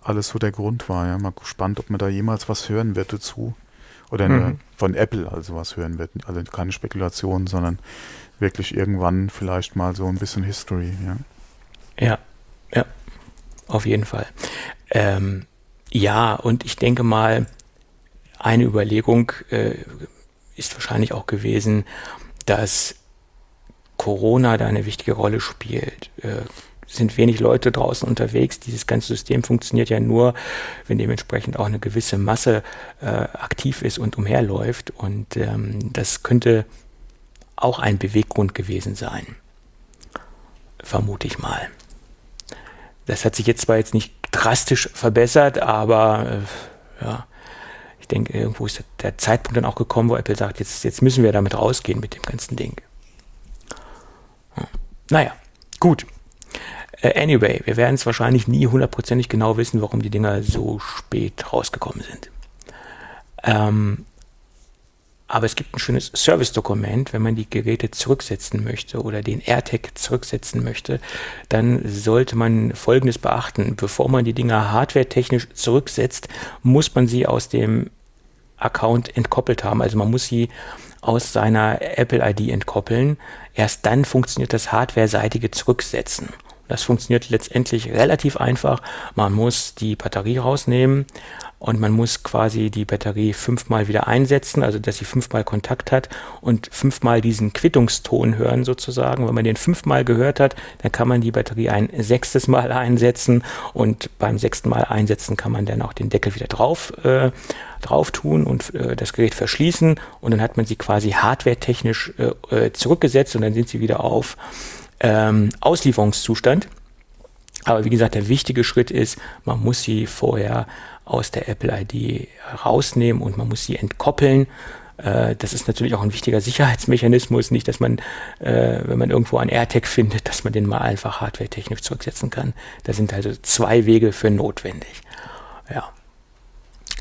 alles so der Grund war. Ja, mal gespannt, ob man da jemals was hören wird dazu. Oder mhm. von Apple also was hören wird. Also keine Spekulation, sondern wirklich irgendwann vielleicht mal so ein bisschen History. Ja,
ja, ja auf jeden Fall. Ähm, ja, und ich denke mal, eine Überlegung äh, ist wahrscheinlich auch gewesen, dass Corona da eine wichtige Rolle spielt. Äh, sind wenig Leute draußen unterwegs. Dieses ganze System funktioniert ja nur, wenn dementsprechend auch eine gewisse Masse äh, aktiv ist und umherläuft. Und ähm, das könnte auch ein Beweggrund gewesen sein. Vermute ich mal. Das hat sich jetzt zwar jetzt nicht drastisch verbessert, aber äh, ja, ich denke, irgendwo ist der Zeitpunkt dann auch gekommen, wo Apple sagt, jetzt, jetzt müssen wir damit rausgehen mit dem ganzen Ding. Naja, gut. Äh, anyway, wir werden es wahrscheinlich nie hundertprozentig genau wissen, warum die Dinger so spät rausgekommen sind. Ähm, aber es gibt ein schönes Service-Dokument, wenn man die Geräte zurücksetzen möchte oder den AirTag zurücksetzen möchte, dann sollte man Folgendes beachten. Bevor man die Dinger hardware-technisch zurücksetzt, muss man sie aus dem Account entkoppelt haben. Also man muss sie aus seiner Apple ID entkoppeln. Erst dann funktioniert das hardware-seitige Zurücksetzen. Das funktioniert letztendlich relativ einfach. Man muss die Batterie rausnehmen und man muss quasi die Batterie fünfmal wieder einsetzen, also dass sie fünfmal Kontakt hat und fünfmal diesen Quittungston hören sozusagen. Wenn man den fünfmal gehört hat, dann kann man die Batterie ein sechstes Mal einsetzen und beim sechsten Mal einsetzen kann man dann auch den Deckel wieder drauf, äh, drauf tun und äh, das Gerät verschließen und dann hat man sie quasi hardwaretechnisch äh, äh zurückgesetzt und dann sind sie wieder auf ähm, Auslieferungszustand. Aber wie gesagt, der wichtige Schritt ist, man muss sie vorher aus der Apple ID rausnehmen und man muss sie entkoppeln. Äh, das ist natürlich auch ein wichtiger Sicherheitsmechanismus, nicht, dass man, äh, wenn man irgendwo einen AirTag findet, dass man den mal einfach hardware-technisch zurücksetzen kann. Da sind also zwei Wege für notwendig. Ja.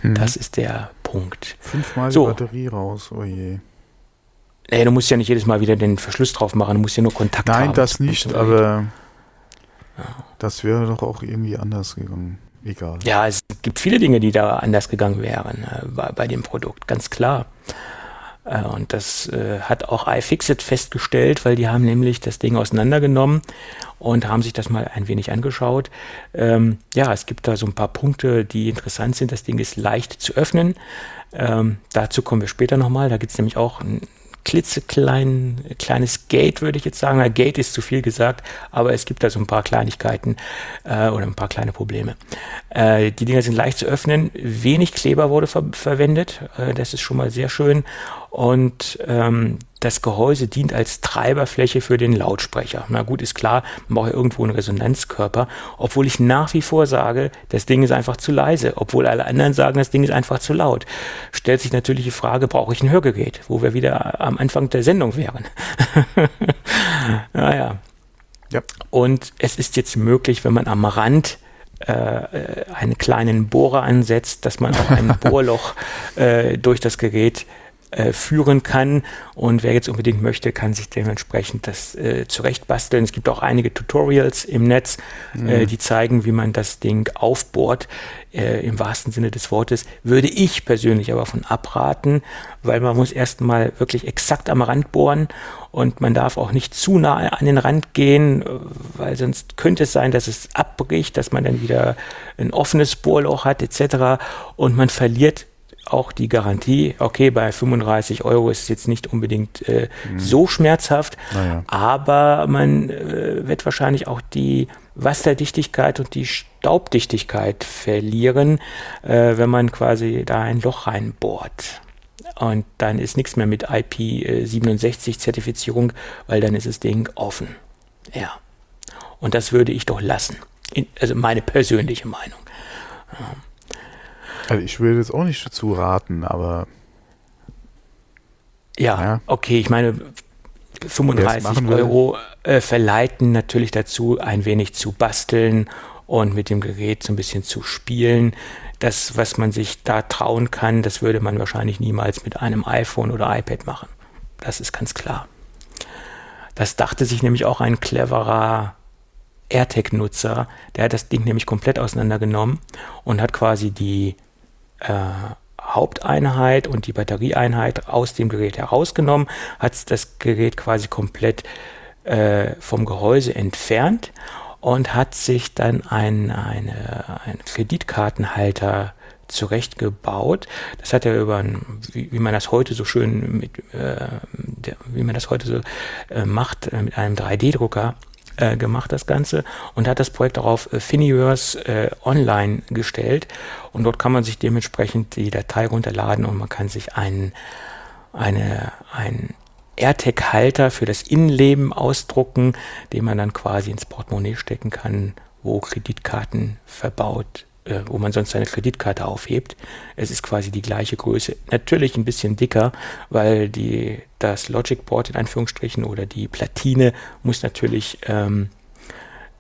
Mhm. Das ist der Punkt.
Fünfmal so. die Batterie raus, oh je.
Nee, du musst ja nicht jedes Mal wieder den Verschluss drauf machen, du musst ja nur Kontakt
Nein,
haben.
Nein, das nicht, aber ja. das wäre doch auch irgendwie anders gegangen. Egal.
Ja, es gibt viele Dinge, die da anders gegangen wären äh, bei, bei, dem Produkt, ganz klar. Äh, und das äh, hat auch iFixit festgestellt, weil die haben nämlich das Ding auseinandergenommen und haben sich das mal ein wenig angeschaut. Ähm, ja, es gibt da so ein paar Punkte, die interessant sind. Das Ding ist leicht zu öffnen. Ähm, dazu kommen wir später nochmal. Da gibt es nämlich auch ein klitzeklein, kleines Gate, würde ich jetzt sagen. Na, Gate ist zu viel gesagt, aber es gibt da so ein paar Kleinigkeiten äh, oder ein paar kleine Probleme. Äh, die Dinger sind leicht zu öffnen, wenig Kleber wurde ver verwendet, äh, das ist schon mal sehr schön. Und ähm, das Gehäuse dient als Treiberfläche für den Lautsprecher. Na gut, ist klar, man braucht ja irgendwo einen Resonanzkörper, obwohl ich nach wie vor sage, das Ding ist einfach zu leise, obwohl alle anderen sagen, das Ding ist einfach zu laut. Stellt sich natürlich die Frage, brauche ich ein Hörgerät, wo wir wieder am Anfang der Sendung wären. naja. Ja. Und es ist jetzt möglich, wenn man am Rand äh, einen kleinen Bohrer ansetzt, dass man auch ein Bohrloch äh, durch das Gerät äh, führen kann. Und wer jetzt unbedingt möchte, kann sich dementsprechend das äh, zurechtbasteln. Es gibt auch einige Tutorials im Netz, äh, mhm. äh, die zeigen, wie man das Ding aufbohrt. Äh, Im wahrsten Sinne des Wortes würde ich persönlich aber von abraten, weil man muss erstmal wirklich exakt am Rand bohren und man darf auch nicht zu nah an den Rand gehen, weil sonst könnte es sein, dass es abbricht, dass man dann wieder ein offenes Bohrloch hat etc. und man verliert auch die Garantie, okay, bei 35 Euro ist es jetzt nicht unbedingt äh, mhm. so schmerzhaft, naja. aber man äh, wird wahrscheinlich auch die Wasserdichtigkeit und die Staubdichtigkeit verlieren, äh, wenn man quasi da ein Loch reinbohrt. Und dann ist nichts mehr mit IP67-Zertifizierung, weil dann ist das Ding offen. Ja. Und das würde ich doch lassen. In, also meine persönliche Meinung. Ja.
Also ich würde jetzt auch nicht dazu raten, aber.
Ja, ja. okay, ich meine, 35 Euro äh, verleiten natürlich dazu, ein wenig zu basteln und mit dem Gerät so ein bisschen zu spielen. Das, was man sich da trauen kann, das würde man wahrscheinlich niemals mit einem iPhone oder iPad machen. Das ist ganz klar. Das dachte sich nämlich auch ein cleverer AirTag-Nutzer. Der hat das Ding nämlich komplett auseinandergenommen und hat quasi die äh, Haupteinheit und die Batterieeinheit aus dem Gerät herausgenommen, hat das Gerät quasi komplett äh, vom Gehäuse entfernt und hat sich dann ein, eine, einen Kreditkartenhalter zurechtgebaut. Das hat er über, ein, wie, wie, man das heute so schön mit, äh, der, wie man das heute so äh, macht, äh, mit einem 3D-Drucker äh, gemacht, das Ganze, und hat das Projekt auch auf äh, Finiverse äh, online gestellt. Und dort kann man sich dementsprechend die Datei runterladen und man kann sich einen, eine, ein AirTag-Halter für das Innenleben ausdrucken, den man dann quasi ins Portemonnaie stecken kann, wo Kreditkarten verbaut äh, wo man sonst seine Kreditkarte aufhebt. Es ist quasi die gleiche Größe. Natürlich ein bisschen dicker, weil die, das Logic Board in Anführungsstrichen oder die Platine muss natürlich ähm,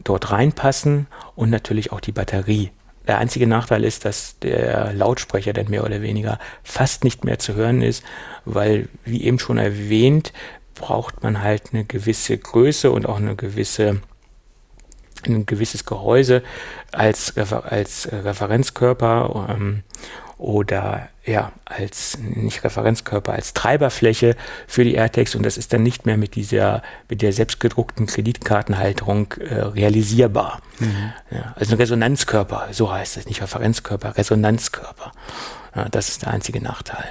dort reinpassen und natürlich auch die Batterie. Der einzige Nachteil ist, dass der Lautsprecher dann mehr oder weniger fast nicht mehr zu hören ist, weil, wie eben schon erwähnt, braucht man halt eine gewisse Größe und auch eine gewisse ein gewisses Gehäuse als, als Referenzkörper ähm, oder ja, als nicht Referenzkörper, als Treiberfläche für die AirTags und das ist dann nicht mehr mit dieser, mit der selbstgedruckten Kreditkartenhalterung äh, realisierbar. Mhm. Ja, also ein Resonanzkörper, so heißt es, nicht Referenzkörper, Resonanzkörper. Ja, das ist der einzige Nachteil.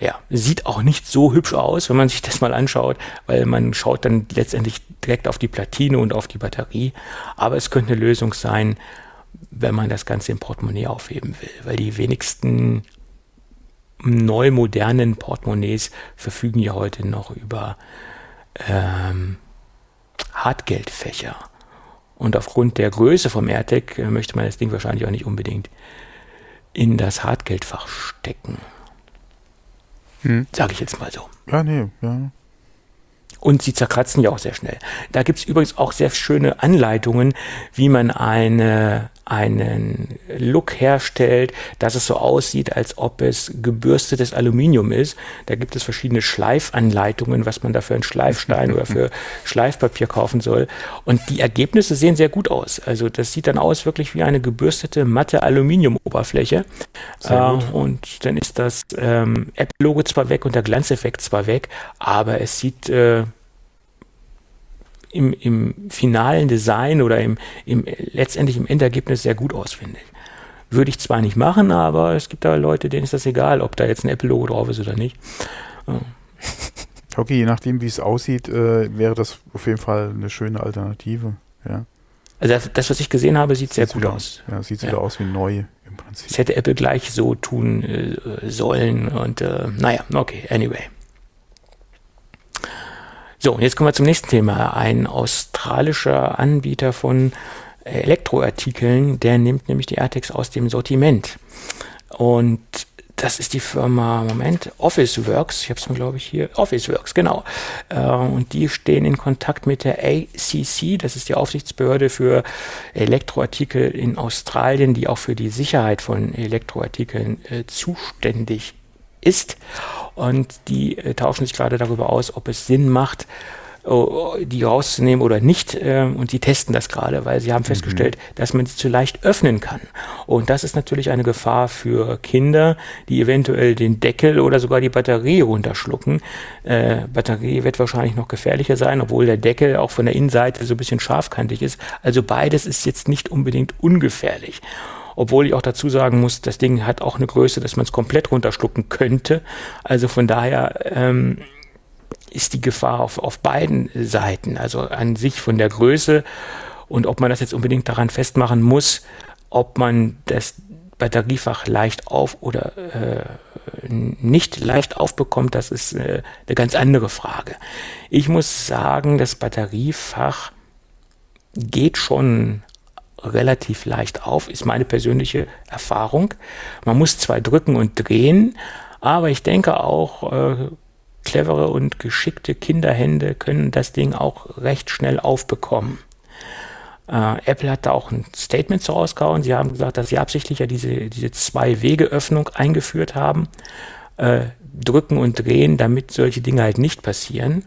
Ja, sieht auch nicht so hübsch aus, wenn man sich das mal anschaut, weil man schaut dann letztendlich direkt auf die Platine und auf die Batterie. Aber es könnte eine Lösung sein, wenn man das Ganze im Portemonnaie aufheben will, weil die wenigsten neu modernen Portemonnaies verfügen ja heute noch über ähm, Hartgeldfächer. Und aufgrund der Größe vom AirTag äh, möchte man das Ding wahrscheinlich auch nicht unbedingt in das Hartgeldfach stecken. Hm. Sage ich jetzt mal so.
Ja, nee, ja.
Und sie zerkratzen ja auch sehr schnell. Da gibt es übrigens auch sehr schöne Anleitungen, wie man eine, einen Look herstellt, dass es so aussieht, als ob es gebürstetes Aluminium ist. Da gibt es verschiedene Schleifanleitungen, was man da für einen Schleifstein oder für Schleifpapier kaufen soll. Und die Ergebnisse sehen sehr gut aus. Also das sieht dann aus wirklich wie eine gebürstete matte Aluminiumoberfläche. Äh, und dann ist das ähm, Apple-Logo zwar weg und der Glanzeffekt zwar weg, aber es sieht äh, im, im finalen Design oder im, im letztendlich im Endergebnis sehr gut aus, finde ich. Würde ich zwar nicht machen, aber es gibt da Leute, denen ist das egal, ob da jetzt ein Apple-Logo drauf ist oder nicht.
Okay, je nachdem, wie es aussieht, äh, wäre das auf jeden Fall eine schöne Alternative. Ja.
Also das, was ich gesehen habe, sieht, sieht sehr gut
wieder,
aus.
Ja, sieht ja. wieder aus wie neu im Prinzip.
Das hätte Apple gleich so tun äh, sollen und äh, naja, okay, anyway. So, und jetzt kommen wir zum nächsten Thema. Ein australischer Anbieter von Elektroartikeln, der nimmt nämlich die AirTags aus dem Sortiment. Und das ist die Firma, Moment, Officeworks, ich habe es mir glaube ich hier, Officeworks, genau. Äh, und die stehen in Kontakt mit der ACC, das ist die Aufsichtsbehörde für Elektroartikel in Australien, die auch für die Sicherheit von Elektroartikeln äh, zuständig ist. Und die äh, tauschen sich gerade darüber aus, ob es Sinn macht, oh, die rauszunehmen oder nicht. Äh, und die testen das gerade, weil sie haben mhm. festgestellt, mhm. dass man sie zu leicht öffnen kann. Und das ist natürlich eine Gefahr für Kinder, die eventuell den Deckel oder sogar die Batterie runterschlucken. Äh, Batterie wird wahrscheinlich noch gefährlicher sein, obwohl der Deckel auch von der Innenseite so ein bisschen scharfkantig ist. Also beides ist jetzt nicht unbedingt ungefährlich obwohl ich auch dazu sagen muss, das Ding hat auch eine Größe, dass man es komplett runterschlucken könnte. Also von daher ähm, ist die Gefahr auf, auf beiden Seiten, also an sich von der Größe und ob man das jetzt unbedingt daran festmachen muss, ob man das Batteriefach leicht auf oder äh, nicht leicht aufbekommt, das ist äh, eine ganz andere Frage. Ich muss sagen, das Batteriefach geht schon relativ leicht auf, ist meine persönliche Erfahrung. Man muss zwar drücken und drehen, aber ich denke auch, äh, clevere und geschickte Kinderhände können das Ding auch recht schnell aufbekommen. Äh, Apple hat da auch ein Statement zu rausgehauen. Sie haben gesagt, dass sie absichtlich ja diese, diese Zwei-Wege-Öffnung eingeführt haben. Äh, drücken und drehen, damit solche Dinge halt nicht passieren.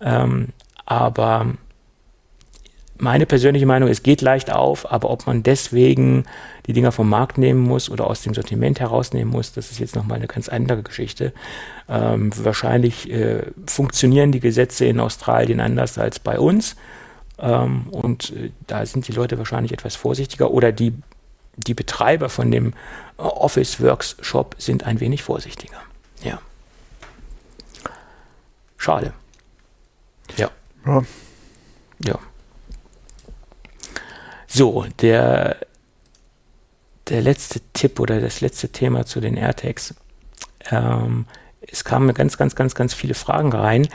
Ähm, aber meine persönliche Meinung, es geht leicht auf, aber ob man deswegen die Dinger vom Markt nehmen muss oder aus dem Sortiment herausnehmen muss, das ist jetzt nochmal eine ganz andere Geschichte. Ähm, wahrscheinlich äh, funktionieren die Gesetze in Australien anders als bei uns. Ähm, und äh, da sind die Leute wahrscheinlich etwas vorsichtiger oder die, die Betreiber von dem Office Works Shop sind ein wenig vorsichtiger. Ja. Schade. Ja. Ja. ja. So, der, der letzte Tipp oder das letzte Thema zu den AirTags. Ähm, es kamen ganz, ganz, ganz, ganz viele Fragen rein.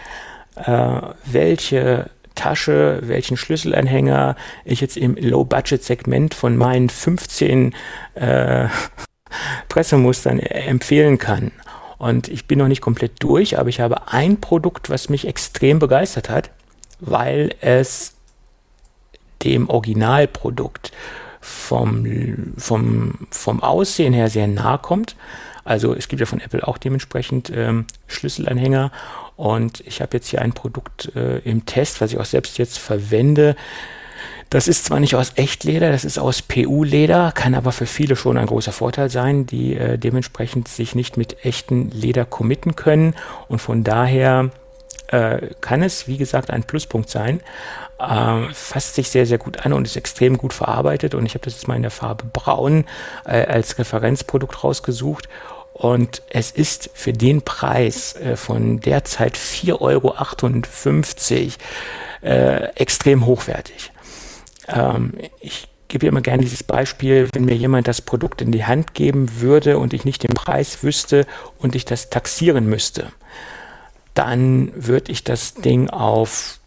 Äh, welche Tasche, welchen Schlüsselanhänger ich jetzt im Low-Budget-Segment von meinen 15 äh, Pressemustern empfehlen kann. Und ich bin noch nicht komplett durch, aber ich habe ein Produkt, was mich extrem begeistert hat, weil es dem Originalprodukt vom, vom, vom Aussehen her sehr nahe kommt. Also es gibt ja von Apple auch dementsprechend ähm, Schlüsselanhänger und ich habe jetzt hier ein Produkt äh, im Test, was ich auch selbst jetzt verwende. Das ist zwar nicht aus Echtleder, das ist aus PU-Leder, kann aber für viele schon ein großer Vorteil sein, die äh, dementsprechend sich nicht mit echten Leder committen können und von daher äh, kann es, wie gesagt, ein Pluspunkt sein. Äh, fasst sich sehr, sehr gut an und ist extrem gut verarbeitet. Und ich habe das jetzt mal in der Farbe Braun äh, als Referenzprodukt rausgesucht. Und es ist für den Preis äh, von derzeit 4,58 Euro äh, extrem hochwertig. Ähm, ich gebe immer gerne dieses Beispiel, wenn mir jemand das Produkt in die Hand geben würde und ich nicht den Preis wüsste und ich das taxieren müsste dann würde ich das Ding auf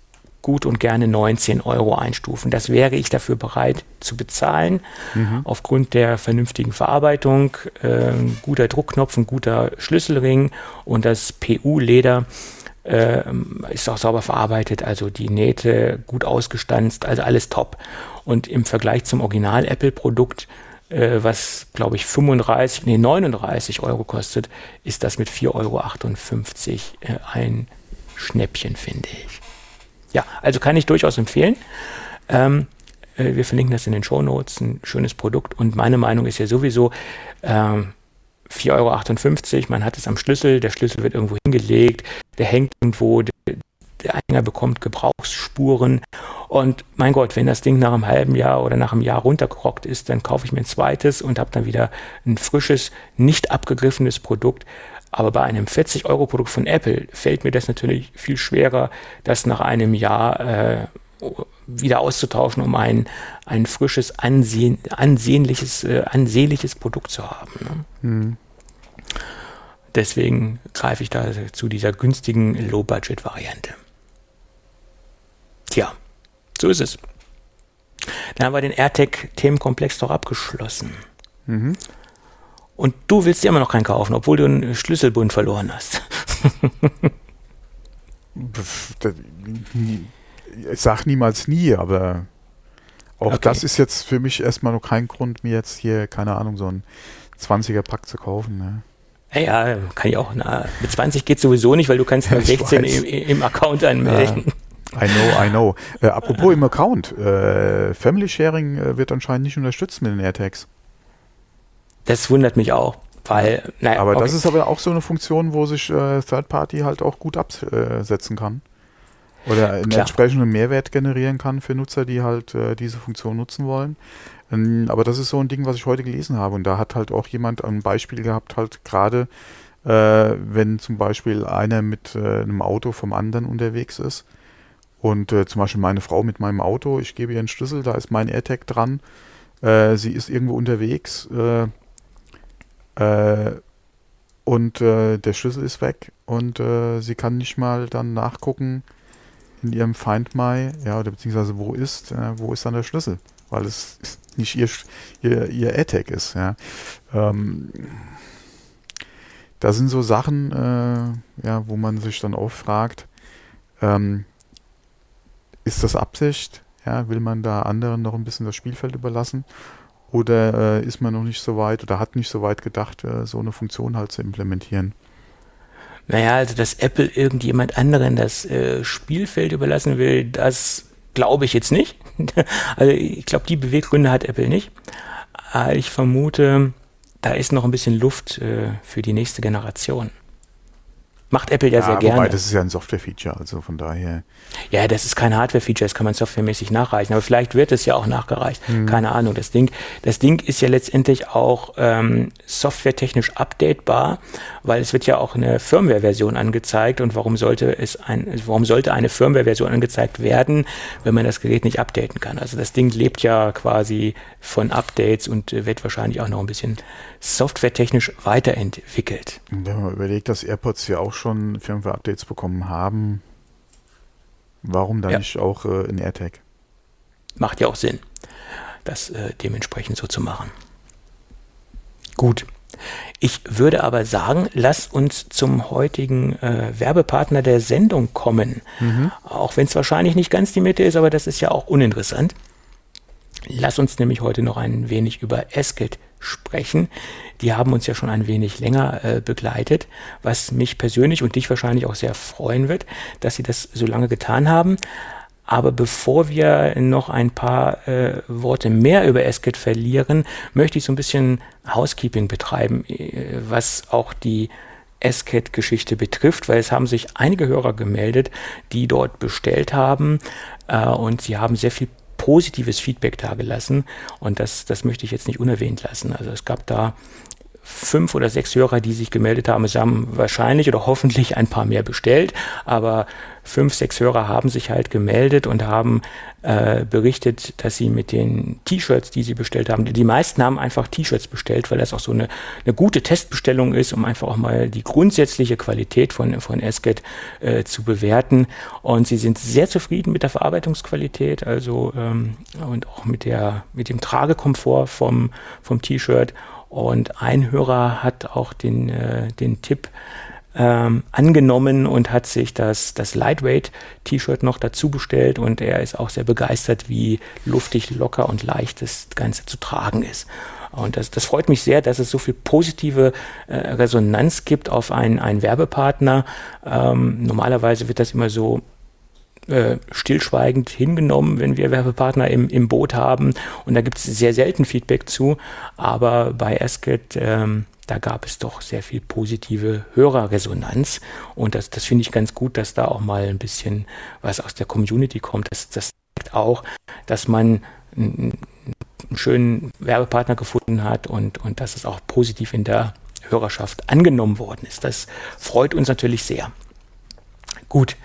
gut und gerne 19 Euro einstufen. Das wäre ich dafür bereit zu bezahlen, mhm. aufgrund der vernünftigen Verarbeitung, äh, guter Druckknopf, ein guter Schlüsselring und das PU-Leder äh, ist auch sauber verarbeitet, also die Nähte gut ausgestanzt, also alles top. Und im Vergleich zum Original-Apple-Produkt äh, was glaube ich 35, nee 39 Euro kostet, ist das mit 4,58 Euro äh, ein Schnäppchen, finde ich. Ja, also kann ich durchaus empfehlen. Ähm, äh, wir verlinken das in den Show Notes, ein schönes Produkt und meine Meinung ist ja sowieso, ähm, 4,58 Euro, man hat es am Schlüssel, der Schlüssel wird irgendwo hingelegt, der hängt irgendwo, der Anhänger bekommt Gebrauchsspuren. Und mein Gott, wenn das Ding nach einem halben Jahr oder nach einem Jahr runtergerockt ist, dann kaufe ich mir ein zweites und habe dann wieder ein frisches, nicht abgegriffenes Produkt. Aber bei einem 40-Euro-Produkt von Apple fällt mir das natürlich viel schwerer, das nach einem Jahr äh, wieder auszutauschen, um ein, ein frisches, ansehen, ansehnliches, äh, ansehnliches Produkt zu haben. Ne? Mhm. Deswegen greife ich da zu dieser günstigen Low-Budget-Variante. Tja, so ist es. Dann haben wir den AirTag-Themenkomplex doch abgeschlossen. Mhm. Und du willst dir immer noch keinen kaufen, obwohl du einen Schlüsselbund verloren hast.
ich sag niemals nie, aber auch okay. das ist jetzt für mich erstmal noch kein Grund, mir jetzt hier, keine Ahnung, so ein 20er-Pack zu kaufen. Ne?
Ja, kann ich auch. Na, mit 20 geht sowieso nicht, weil du kannst nur 16 im, im, Account anmelden. Ja.
I know, I know. Äh, apropos im Account, äh, Family Sharing äh, wird anscheinend nicht unterstützt mit den AirTags.
Das wundert mich auch, weil.
Naja, aber okay. das ist aber auch so eine Funktion, wo sich äh, Third Party halt auch gut absetzen kann. Oder einen Klar. entsprechenden Mehrwert generieren kann für Nutzer, die halt äh, diese Funktion nutzen wollen. Ähm, aber das ist so ein Ding, was ich heute gelesen habe. Und da hat halt auch jemand ein Beispiel gehabt, halt gerade, äh, wenn zum Beispiel einer mit äh, einem Auto vom anderen unterwegs ist und äh, zum Beispiel meine Frau mit meinem Auto, ich gebe ihr einen Schlüssel, da ist mein AirTag dran. Äh, sie ist irgendwo unterwegs äh, äh und äh, der Schlüssel ist weg und äh, sie kann nicht mal dann nachgucken in ihrem Find My, ja, oder beziehungsweise wo ist, wo ist dann der Schlüssel, weil es nicht ihr, ihr, ihr AirTag ist, ja. Ähm, da sind so Sachen, ja, wo man sich dann auch fragt, ähm, ist das Absicht? Ja, will man da anderen noch ein bisschen das Spielfeld überlassen? Oder äh, ist man noch nicht so weit oder hat nicht so weit gedacht, äh, so eine Funktion halt zu implementieren?
Naja, also dass Apple irgendjemand anderen das äh, Spielfeld überlassen will, das glaube ich jetzt nicht. also ich glaube, die Beweggründe hat Apple nicht. Aber ich vermute, da ist noch ein bisschen Luft äh, für die nächste Generation. Macht Apple ja, ja sehr wobei, gerne.
das ist ja ein Software-Feature, also von daher.
Ja, das ist kein Hardware-Feature, das kann man softwaremäßig nachreichen, aber vielleicht wird es ja auch nachgereicht. Hm. Keine Ahnung. Das Ding, das Ding ist ja letztendlich auch ähm, softwaretechnisch updatebar, weil es wird ja auch eine Firmware-Version angezeigt und warum sollte es ein, warum sollte eine Firmware-Version angezeigt werden, wenn man das Gerät nicht updaten kann? Also das Ding lebt ja quasi von Updates und wird wahrscheinlich auch noch ein bisschen softwaretechnisch weiterentwickelt.
Wenn man überlegt, dass AirPods ja auch schon Firmware-Updates bekommen haben, Warum dann ja. nicht auch äh, in AirTag?
Macht ja auch Sinn, das äh, dementsprechend so zu machen. Gut. Ich würde aber sagen, lass uns zum heutigen äh, Werbepartner der Sendung kommen. Mhm. Auch wenn es wahrscheinlich nicht ganz die Mitte ist, aber das ist ja auch uninteressant. Lass uns nämlich heute noch ein wenig über Esket sprechen. Die haben uns ja schon ein wenig länger äh, begleitet, was mich persönlich und dich wahrscheinlich auch sehr freuen wird, dass sie das so lange getan haben. Aber bevor wir noch ein paar äh, Worte mehr über Esket verlieren, möchte ich so ein bisschen Housekeeping betreiben, äh, was auch die Esket-Geschichte betrifft, weil es haben sich einige Hörer gemeldet, die dort bestellt haben äh, und sie haben sehr viel positives Feedback dagelassen und das, das möchte ich jetzt nicht unerwähnt lassen. Also es gab da fünf oder sechs Hörer, die sich gemeldet haben. Es haben wahrscheinlich oder hoffentlich ein paar mehr bestellt, aber fünf, sechs Hörer haben sich halt gemeldet und haben äh, berichtet, dass sie mit den T-Shirts, die sie bestellt haben, die meisten haben einfach T-Shirts bestellt, weil das auch so eine, eine gute Testbestellung ist, um einfach auch mal die grundsätzliche Qualität von, von Esket äh, zu bewerten. Und sie sind sehr zufrieden mit der Verarbeitungsqualität, also ähm, und auch mit der mit dem Tragekomfort vom, vom T-Shirt. Und ein Hörer hat auch den, äh, den Tipp ähm, angenommen und hat sich das, das Lightweight-T-Shirt noch dazu bestellt und er ist auch sehr begeistert, wie luftig, locker und leicht das Ganze zu tragen ist. Und das, das freut mich sehr, dass es so viel positive äh, Resonanz gibt auf einen, einen Werbepartner. Ähm, normalerweise wird das immer so äh, stillschweigend hingenommen, wenn wir Werbepartner im, im Boot haben. Und da gibt es sehr selten Feedback zu. Aber bei Asket, ähm, da gab es doch sehr viel positive Hörerresonanz. Und das, das finde ich ganz gut, dass da auch mal ein bisschen was aus der Community kommt. Das, das zeigt auch, dass man einen, einen schönen Werbepartner gefunden hat und, und dass es auch positiv in der Hörerschaft angenommen worden ist. Das freut uns natürlich sehr. Gut.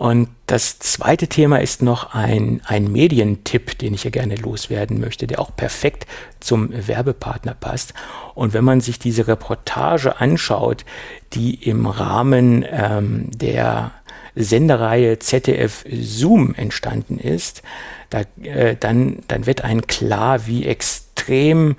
Und das zweite Thema ist noch ein, ein Medientipp, den ich hier gerne loswerden möchte, der auch perfekt zum Werbepartner passt. Und wenn man sich diese Reportage anschaut, die im Rahmen ähm, der Sendereihe ZDF Zoom entstanden ist, da, äh, dann, dann wird ein klar, wie extrem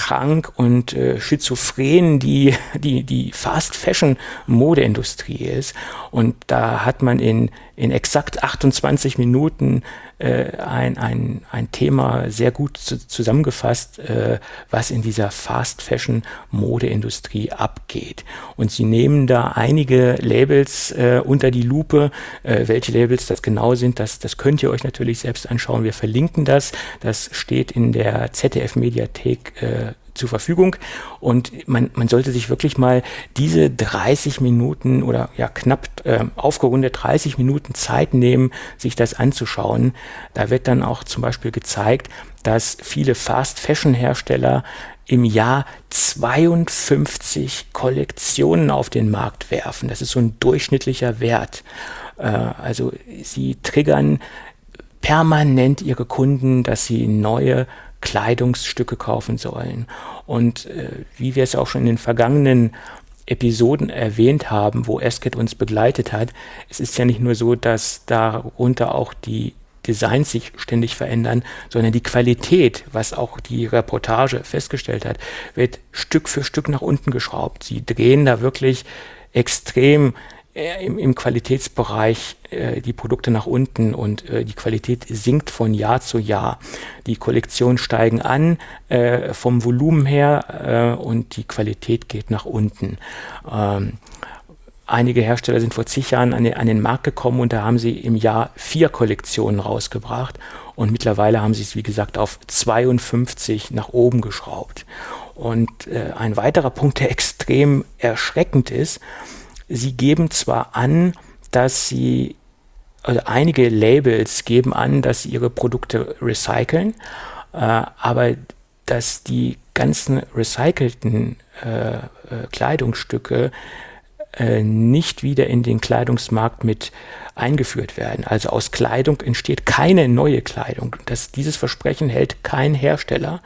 krank und äh, schizophren die, die, die Fast Fashion Modeindustrie ist. Und da hat man in, in exakt 28 Minuten äh, ein, ein, ein Thema sehr gut zu, zusammengefasst, äh, was in dieser Fast Fashion Modeindustrie abgeht. Und sie nehmen da einige Labels äh, unter die Lupe. Äh, welche Labels das genau sind, das, das könnt ihr euch natürlich selbst anschauen. Wir verlinken das. Das steht in der ZDF Mediathek äh, zur Verfügung. Und man, man sollte sich wirklich mal diese 30 Minuten oder ja knapp äh, aufgerundet 30 Minuten Zeit nehmen, sich das anzuschauen. Da wird dann auch zum Beispiel gezeigt, dass viele Fast-Fashion-Hersteller im Jahr 52 Kollektionen auf den Markt werfen. Das ist so ein durchschnittlicher Wert. Äh, also sie triggern permanent ihre Kunden, dass sie neue Kleidungsstücke kaufen sollen. Und äh, wie wir es auch schon in den vergangenen Episoden erwähnt haben, wo Esket uns begleitet hat, es ist ja nicht nur so, dass darunter auch die Designs sich ständig verändern, sondern die Qualität, was auch die Reportage festgestellt hat, wird Stück für Stück nach unten geschraubt. Sie drehen da wirklich extrem äh, im, im Qualitätsbereich äh, die Produkte nach unten und äh, die Qualität sinkt von Jahr zu Jahr. Die Kollektionen steigen an äh, vom Volumen her äh, und die Qualität geht nach unten. Ähm, einige Hersteller sind vor zig Jahren an den, an den Markt gekommen und da haben sie im Jahr vier Kollektionen rausgebracht und mittlerweile haben sie es, wie gesagt, auf 52 nach oben geschraubt. Und äh, ein weiterer Punkt, der extrem erschreckend ist, sie geben zwar an, dass sie, also einige Labels geben an, dass sie ihre Produkte recyceln, äh, aber dass die ganzen recycelten äh, äh, Kleidungsstücke äh, nicht wieder in den Kleidungsmarkt mit eingeführt werden. Also aus Kleidung entsteht keine neue Kleidung. Das, dieses Versprechen hält kein Hersteller,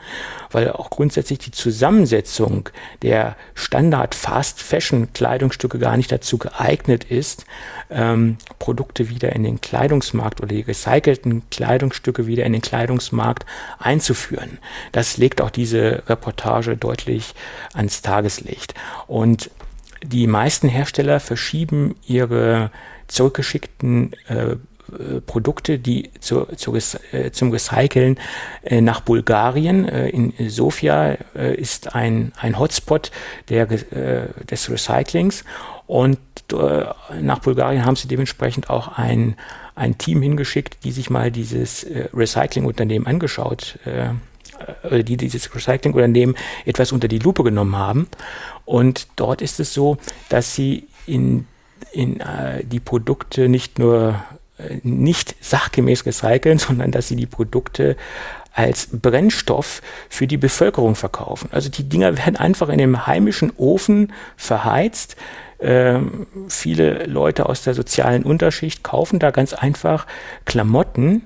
weil auch grundsätzlich die Zusammensetzung der Standard Fast Fashion Kleidungsstücke gar nicht dazu geeignet ist, ähm, Produkte wieder in den Kleidungsmarkt oder die recycelten Kleidungsstücke wieder in den Kleidungsmarkt einzuführen. Das legt auch diese Reportage deutlich ans Tageslicht. Und die meisten Hersteller verschieben ihre zurückgeschickten äh, Produkte, die zu, zu, äh, zum Recyceln äh, nach Bulgarien. Äh, in Sofia äh, ist ein, ein Hotspot der, äh, des Recyclings und äh, nach Bulgarien haben sie dementsprechend auch ein, ein Team hingeschickt, die sich mal dieses Recyclingunternehmen angeschaut äh, die dieses Recyclingunternehmen etwas unter die Lupe genommen haben. Und dort ist es so, dass sie in, in äh, die Produkte nicht nur äh, nicht sachgemäß recyceln, sondern dass sie die Produkte als Brennstoff für die Bevölkerung verkaufen. Also die Dinger werden einfach in dem heimischen Ofen verheizt. Ähm, viele Leute aus der sozialen Unterschicht kaufen da ganz einfach Klamotten,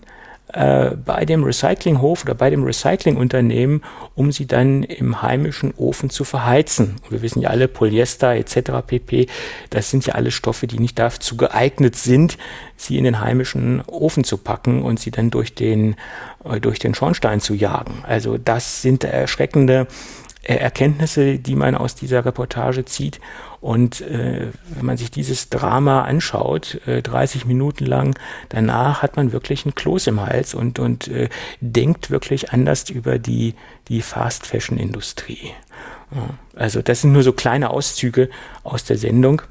äh, bei dem Recyclinghof oder bei dem Recyclingunternehmen, um sie dann im heimischen Ofen zu verheizen. Und wir wissen ja alle, Polyester etc. pp, das sind ja alle Stoffe, die nicht dazu geeignet sind, sie in den heimischen Ofen zu packen und sie dann durch den, äh, durch den Schornstein zu jagen. Also das sind erschreckende äh, Erkenntnisse, die man aus dieser Reportage zieht. Und äh, wenn man sich dieses Drama anschaut, äh, 30 Minuten lang, danach hat man wirklich einen Kloß im Hals und, und äh, denkt wirklich anders über die, die Fast-Fashion-Industrie. Ja, also das sind nur so kleine Auszüge aus der Sendung.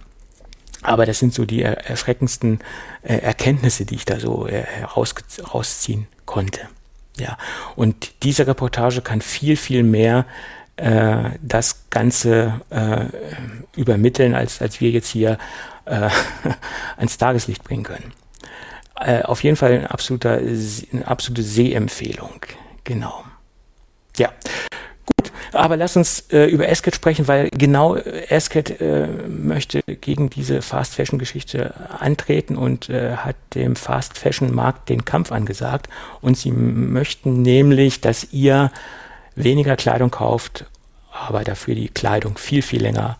Aber das sind so die erschreckendsten äh, Erkenntnisse, die ich da so äh, heraus, rausziehen konnte. Ja, und diese Reportage kann viel, viel mehr äh, das Ganze äh, übermitteln, als, als wir jetzt hier äh, ans Tageslicht bringen können. Äh, auf jeden Fall ein absoluter, eine absolute Sehempfehlung. Genau. Ja. Gut, aber lass uns äh, über Esket sprechen, weil genau äh, Esket äh, möchte gegen diese Fast Fashion Geschichte antreten und äh, hat dem Fast Fashion Markt den Kampf angesagt. Und sie möchten nämlich, dass ihr weniger Kleidung kauft, aber dafür die Kleidung viel, viel länger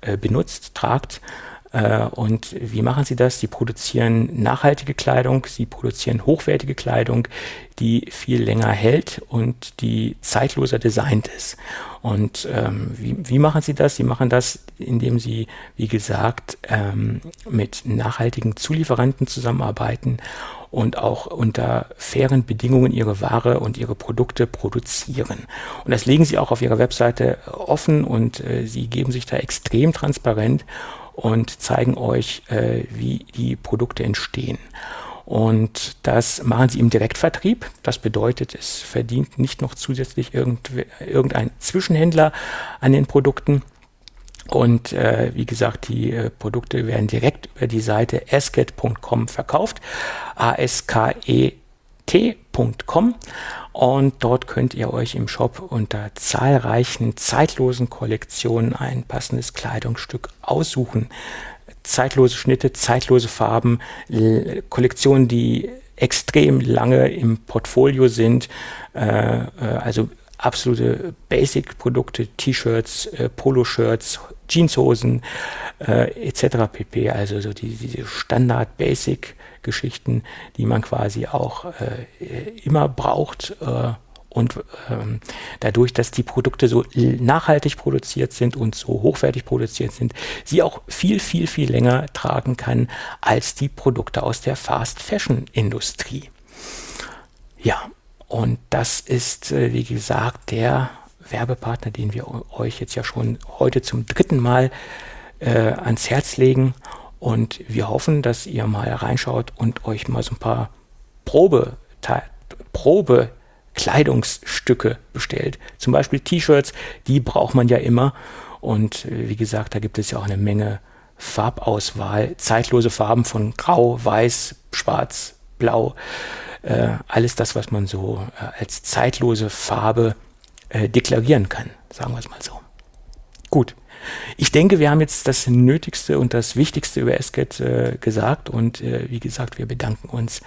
äh, benutzt, tragt. Äh, und wie machen sie das? Sie produzieren nachhaltige Kleidung, sie produzieren hochwertige Kleidung, die viel länger hält und die zeitloser designt ist. Und ähm, wie, wie machen sie das? Sie machen das, indem sie, wie gesagt, ähm, mit nachhaltigen Zulieferanten zusammenarbeiten und auch unter fairen Bedingungen ihre Ware und ihre Produkte produzieren. Und das legen sie auch auf ihrer Webseite offen und äh, sie geben sich da extrem transparent und zeigen euch, äh, wie die Produkte entstehen. Und das machen sie im Direktvertrieb. Das bedeutet, es verdient nicht noch zusätzlich irgendein Zwischenhändler an den Produkten, und äh, wie gesagt, die äh, Produkte werden direkt über die Seite asket.com verkauft. A-S-K-E-T.com. Und dort könnt ihr euch im Shop unter zahlreichen zeitlosen Kollektionen ein passendes Kleidungsstück aussuchen. Zeitlose Schnitte, zeitlose Farben, Kollektionen, die extrem lange im Portfolio sind, äh, äh also absolute Basic-Produkte, T-Shirts, äh, Poloshirts, Jeanshosen äh, etc. pp. Also so die, diese Standard-Basic-Geschichten, die man quasi auch äh, immer braucht. Äh, und ähm, dadurch, dass die Produkte so nachhaltig produziert sind und so hochwertig produziert sind, sie auch viel, viel, viel länger tragen kann als die Produkte aus der Fast-Fashion-Industrie. Ja, und das ist, äh, wie gesagt, der Werbepartner, den wir euch jetzt ja schon heute zum dritten Mal äh, ans Herz legen. Und wir hoffen, dass ihr mal reinschaut und euch mal so ein paar Probe, Probe bestellt. Zum Beispiel T-Shirts, die braucht man ja immer. Und äh, wie gesagt, da gibt es ja auch eine Menge Farbauswahl, zeitlose Farben von Grau, Weiß, Schwarz, Blau äh, alles das, was man so äh, als zeitlose Farbe äh, deklarieren kann, sagen wir es mal so. Gut, Ich denke, wir haben jetzt das Nötigste und das Wichtigste über Esket äh, gesagt und äh, wie gesagt, wir bedanken uns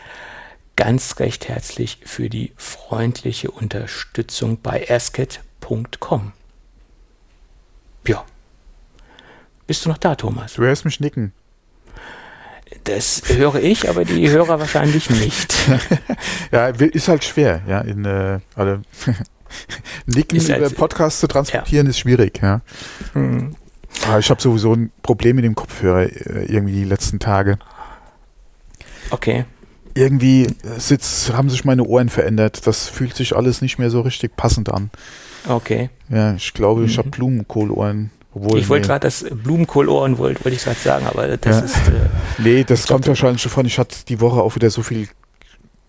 ganz recht herzlich für die freundliche Unterstützung bei asket.com. Ja. Bist du noch da, Thomas?
Du hörst mich nicken.
Das höre ich, aber die Hörer wahrscheinlich nicht.
ja, ist halt schwer, ja, in äh, alle Nicken ist über Podcast zu transportieren ja. ist schwierig, ja. Hm. Aber ich habe sowieso ein Problem mit dem Kopfhörer äh, irgendwie die letzten Tage.
Okay.
Irgendwie äh, sitzt, haben sich meine Ohren verändert. Das fühlt sich alles nicht mehr so richtig passend an.
Okay.
Ja, ich glaube, ich mhm. habe Blumenkohlohren.
Obwohl, ich wollte nee. gerade das Blumenkohlohren, wollte wollt ich gerade sagen, aber das ja. ist. Äh,
nee, das kommt wahrscheinlich schon von. Ich hatte die Woche auch wieder so viel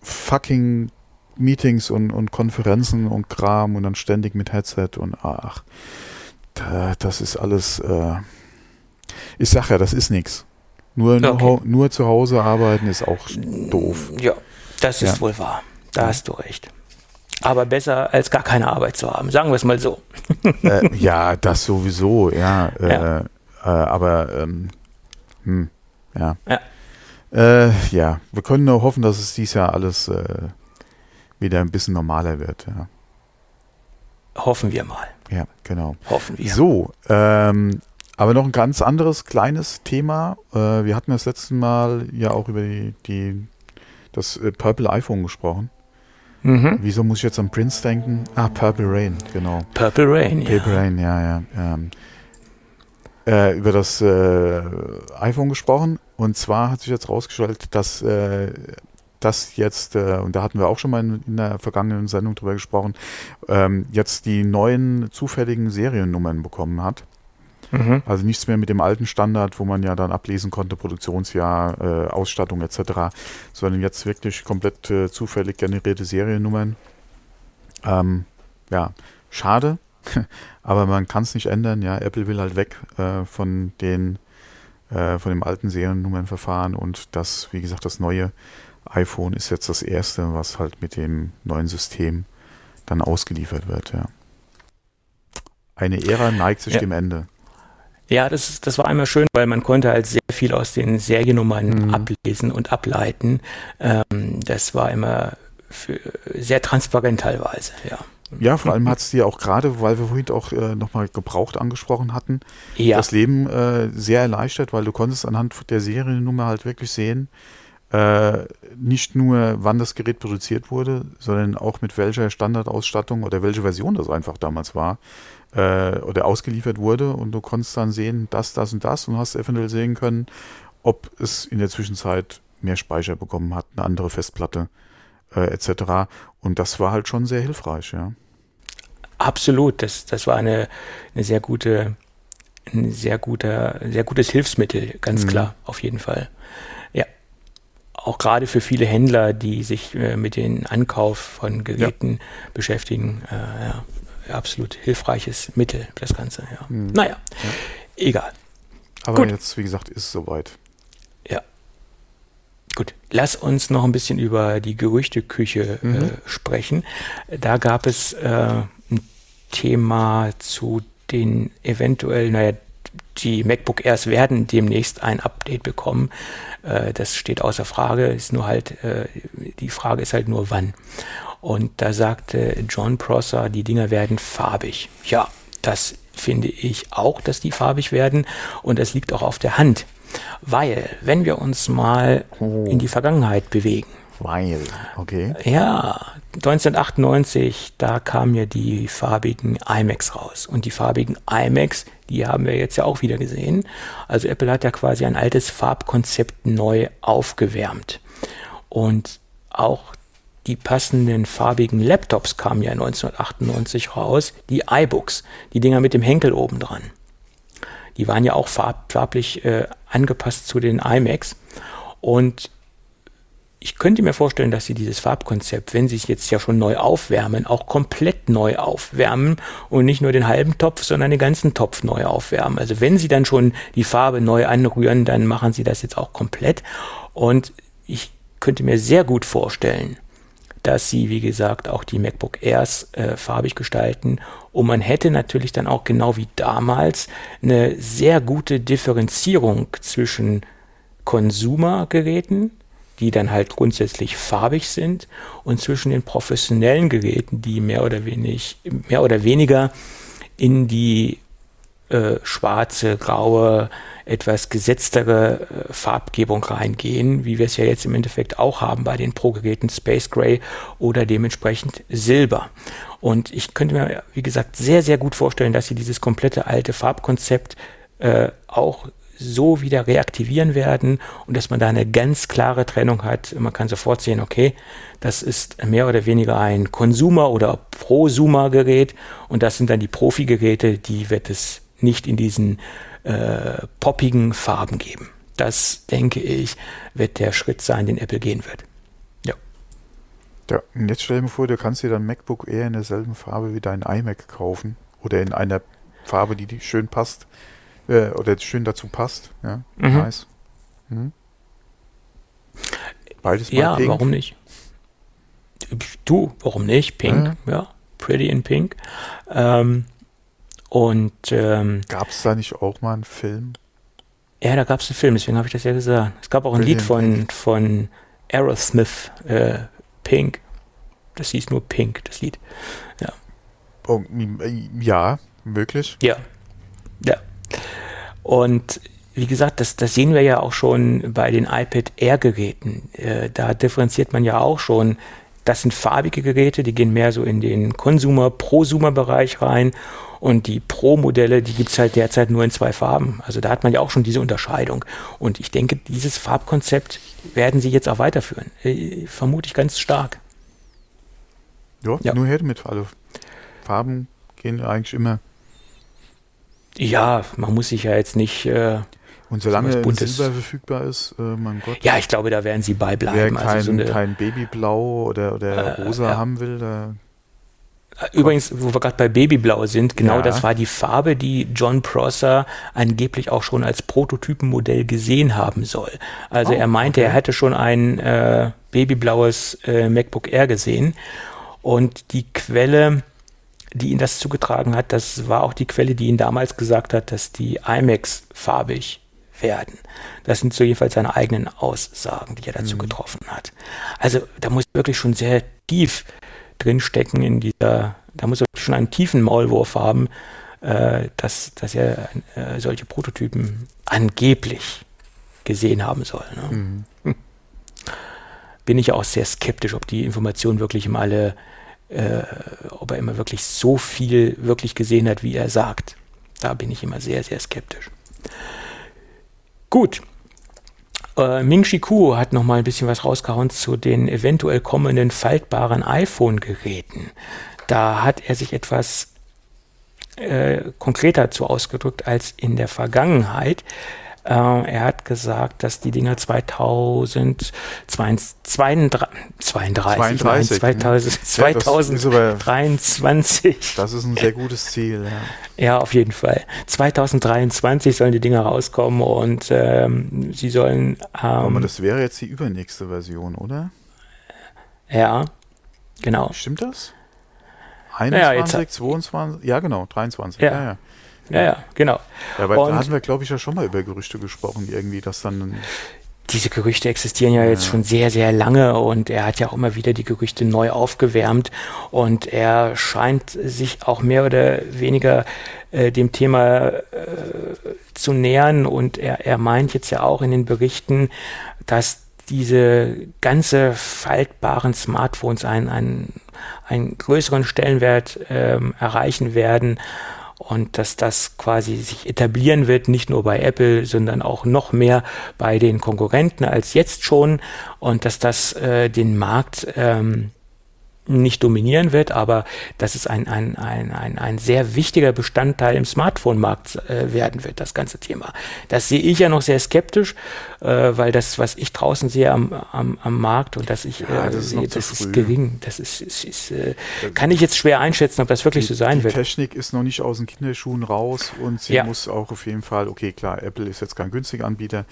fucking Meetings und, und Konferenzen und Kram und dann ständig mit Headset und ach, da, das ist alles. Äh, ich sag ja, das ist nichts. Nur, okay. nur, nur zu Hause arbeiten ist auch doof.
Ja, das ist ja. wohl wahr. Da hast du recht aber besser als gar keine Arbeit zu haben, sagen wir es mal so.
äh, ja, das sowieso, ja. Äh, ja. Äh, aber ähm, hm, ja. Ja. Äh, ja, wir können nur hoffen, dass es dieses Jahr alles äh, wieder ein bisschen normaler wird. Ja.
Hoffen wir mal.
Ja, genau.
Hoffen wir.
So, ähm, aber noch ein ganz anderes kleines Thema. Äh, wir hatten das letzte Mal ja auch über die, die das Purple iPhone gesprochen. Mhm. Wieso muss ich jetzt an Prince denken? Ah, Purple Rain, genau.
Purple Rain,
Purple ja. Rain, ja, ja. Ähm, äh, über das äh, iPhone gesprochen. Und zwar hat sich jetzt rausgestellt, dass äh, das jetzt, äh, und da hatten wir auch schon mal in, in der vergangenen Sendung drüber gesprochen, ähm, jetzt die neuen zufälligen Seriennummern bekommen hat. Mhm. Also nichts mehr mit dem alten Standard, wo man ja dann ablesen konnte, Produktionsjahr, äh, Ausstattung etc., sondern jetzt wirklich komplett äh, zufällig generierte Seriennummern. Ähm, ja, schade, aber man kann es nicht ändern. Ja, Apple will halt weg äh, von den äh, von dem alten Seriennummernverfahren und das, wie gesagt, das neue iPhone ist jetzt das erste, was halt mit dem neuen System dann ausgeliefert wird. Ja. Eine Ära neigt sich ja. dem Ende.
Ja, das, das war einmal schön, weil man konnte halt sehr viel aus den Seriennummern mhm. ablesen und ableiten. Ähm, das war immer für, sehr transparent teilweise, ja.
Ja, vor allem hat es dir auch gerade, weil wir vorhin auch äh, nochmal gebraucht angesprochen hatten, ja. das Leben äh, sehr erleichtert, weil du konntest anhand der Seriennummer halt wirklich sehen, äh, nicht nur wann das Gerät produziert wurde, sondern auch mit welcher Standardausstattung oder welche Version das einfach damals war äh, oder ausgeliefert wurde und du konntest dann sehen, das, das und das und hast eventuell sehen können, ob es in der Zwischenzeit mehr Speicher bekommen hat, eine andere Festplatte äh, etc. Und das war halt schon sehr hilfreich, ja.
Absolut, das, das war eine, eine sehr gute, ein sehr guter, sehr gutes Hilfsmittel, ganz mhm. klar, auf jeden Fall. Auch gerade für viele Händler, die sich äh, mit dem Ankauf von Geräten ja. beschäftigen, äh, ja, absolut hilfreiches Mittel, das Ganze. Ja. Mhm. Naja, ja. egal.
Aber Gut. jetzt, wie gesagt, ist es soweit.
Ja. Gut, lass uns noch ein bisschen über die Gerüchteküche äh, mhm. äh, sprechen. Da gab es äh, ein Thema zu den eventuell, naja, die MacBook Airs werden demnächst ein Update bekommen. Äh, das steht außer Frage. Ist nur halt, äh, die Frage ist halt nur wann. Und da sagte John Prosser, die Dinger werden farbig. Ja, das finde ich auch, dass die farbig werden. Und das liegt auch auf der Hand. Weil, wenn wir uns mal oh. in die Vergangenheit bewegen.
Weil, okay.
Ja, 1998, da kamen ja die farbigen iMacs raus. Und die farbigen iMacs, die haben wir jetzt ja auch wieder gesehen. Also Apple hat ja quasi ein altes Farbkonzept neu aufgewärmt. Und auch die passenden farbigen Laptops kamen ja 1998 raus, die iBooks, die Dinger mit dem Henkel oben dran. Die waren ja auch farb, farblich äh, angepasst zu den iMacs. Und ich könnte mir vorstellen, dass sie dieses Farbkonzept, wenn sie es jetzt ja schon neu aufwärmen, auch komplett neu aufwärmen und nicht nur den halben Topf, sondern den ganzen Topf neu aufwärmen. Also wenn sie dann schon die Farbe neu anrühren, dann machen sie das jetzt auch komplett. Und ich könnte mir sehr gut vorstellen, dass sie, wie gesagt, auch die MacBook Airs äh, farbig gestalten. Und man hätte natürlich dann auch genau wie damals eine sehr gute Differenzierung zwischen Konsumergeräten, die dann halt grundsätzlich farbig sind, und zwischen den professionellen Geräten, die mehr oder, wenig, mehr oder weniger in die äh, schwarze, graue, etwas gesetztere äh, Farbgebung reingehen, wie wir es ja jetzt im Endeffekt auch haben bei den Pro-Geräten Space Gray oder dementsprechend Silber. Und ich könnte mir, wie gesagt, sehr, sehr gut vorstellen, dass sie dieses komplette alte Farbkonzept äh, auch so wieder reaktivieren werden und dass man da eine ganz klare Trennung hat. Man kann sofort sehen, okay, das ist mehr oder weniger ein Konsumer- oder Prosumer-Gerät und das sind dann die Profi-Geräte, die wird es nicht in diesen äh, poppigen Farben geben. Das, denke ich, wird der Schritt sein, den Apple gehen wird. Ja.
Ja, und jetzt stell dir vor, du kannst dir dein MacBook eher in derselben Farbe wie dein iMac kaufen oder in einer Farbe, die, die schön passt äh, oder schön dazu passt. Ja, mhm. nice. Mhm.
Beides mal Ja, pink. warum nicht? Du, warum nicht? Pink, ja, ja pretty in pink. Ähm, und ähm,
gab es da nicht auch mal einen Film?
Ja, da gab es einen Film, deswegen habe ich das ja gesagt. Es gab auch ein Lied von, von Aerosmith, äh, Pink. Das hieß nur Pink, das Lied. Ja.
Oh, ja, wirklich?
Ja. Ja. Und wie gesagt, das, das sehen wir ja auch schon bei den iPad Air-Geräten. Äh, da differenziert man ja auch schon. Das sind farbige Geräte, die gehen mehr so in den Consumer-Prosumer-Bereich rein. Und die Pro-Modelle, die gibt es halt derzeit nur in zwei Farben. Also da hat man ja auch schon diese Unterscheidung. Und ich denke, dieses Farbkonzept werden sie jetzt auch weiterführen. Äh, vermute ich ganz stark.
Ja, ja. nur her mit. Also Farben gehen eigentlich immer.
Ja, man muss sich ja jetzt nicht. Äh,
und solange so Silber verfügbar ist, äh, mein Gott.
Ja, ich glaube, da werden sie beibleiben.
Wer kein, also so eine, kein Babyblau oder, oder äh, rosa ja. haben will, da
Übrigens, wo wir gerade bei Babyblau sind, genau ja. das war die Farbe, die John Prosser angeblich auch schon als Prototypenmodell gesehen haben soll. Also oh, er meinte, okay. er hätte schon ein äh, babyblaues äh, MacBook Air gesehen. Und die Quelle, die ihn das zugetragen hat, das war auch die Quelle, die ihn damals gesagt hat, dass die iMacs farbig werden. Das sind so jedenfalls seine eigenen Aussagen, die er dazu mhm. getroffen hat. Also da muss wirklich schon sehr tief drinstecken in dieser, da muss er schon einen tiefen Maulwurf haben, äh, dass, dass er äh, solche Prototypen angeblich gesehen haben soll. Ne? Mhm. Hm. Bin ich auch sehr skeptisch, ob die Informationen wirklich immer alle, äh, ob er immer wirklich so viel wirklich gesehen hat, wie er sagt. Da bin ich immer sehr, sehr skeptisch. Gut, äh, Ming Chi Kuo hat noch mal ein bisschen was rausgehauen zu den eventuell kommenden faltbaren iPhone-Geräten. Da hat er sich etwas äh, konkreter zu ausgedrückt als in der Vergangenheit. Äh, er hat gesagt, dass die Dinger 2032, 32, 32 2023.
Das ist ein sehr gutes Ziel. Ja.
ja, auf jeden Fall. 2023 sollen die Dinger rauskommen und ähm, sie sollen.
Ähm, Aber das wäre jetzt die übernächste Version, oder?
Ja, genau.
Stimmt das? 21, ja, 22, ja genau, 23.
Ja, ja. ja. Ja, ja, genau.
Ja, weil und da hatten wir, glaube ich, ja schon mal über Gerüchte gesprochen, irgendwie, dass dann.
Diese Gerüchte existieren ja, ja jetzt schon sehr, sehr lange und er hat ja auch immer wieder die Gerüchte neu aufgewärmt und er scheint sich auch mehr oder weniger äh, dem Thema äh, zu nähern und er, er meint jetzt ja auch in den Berichten, dass diese ganze faltbaren Smartphones einen, einen, einen größeren Stellenwert ähm, erreichen werden und dass das quasi sich etablieren wird, nicht nur bei Apple, sondern auch noch mehr bei den Konkurrenten als jetzt schon. Und dass das äh, den Markt ähm, nicht dominieren wird, aber dass es ein, ein, ein, ein, ein sehr wichtiger Bestandteil im Smartphone-Markt äh, werden wird, das ganze Thema. Das sehe ich ja noch sehr skeptisch, äh, weil das, was ich draußen sehe am, am, am Markt und dass ich ja, das, sehe, ist, das ist gering. Das ist, ist, ist äh, kann ich jetzt schwer einschätzen, ob das wirklich
die,
so sein
die
wird.
Die Technik ist noch nicht aus den Kinderschuhen raus und sie ja. muss auch auf jeden Fall, okay, klar, Apple ist jetzt kein günstiger Anbieter,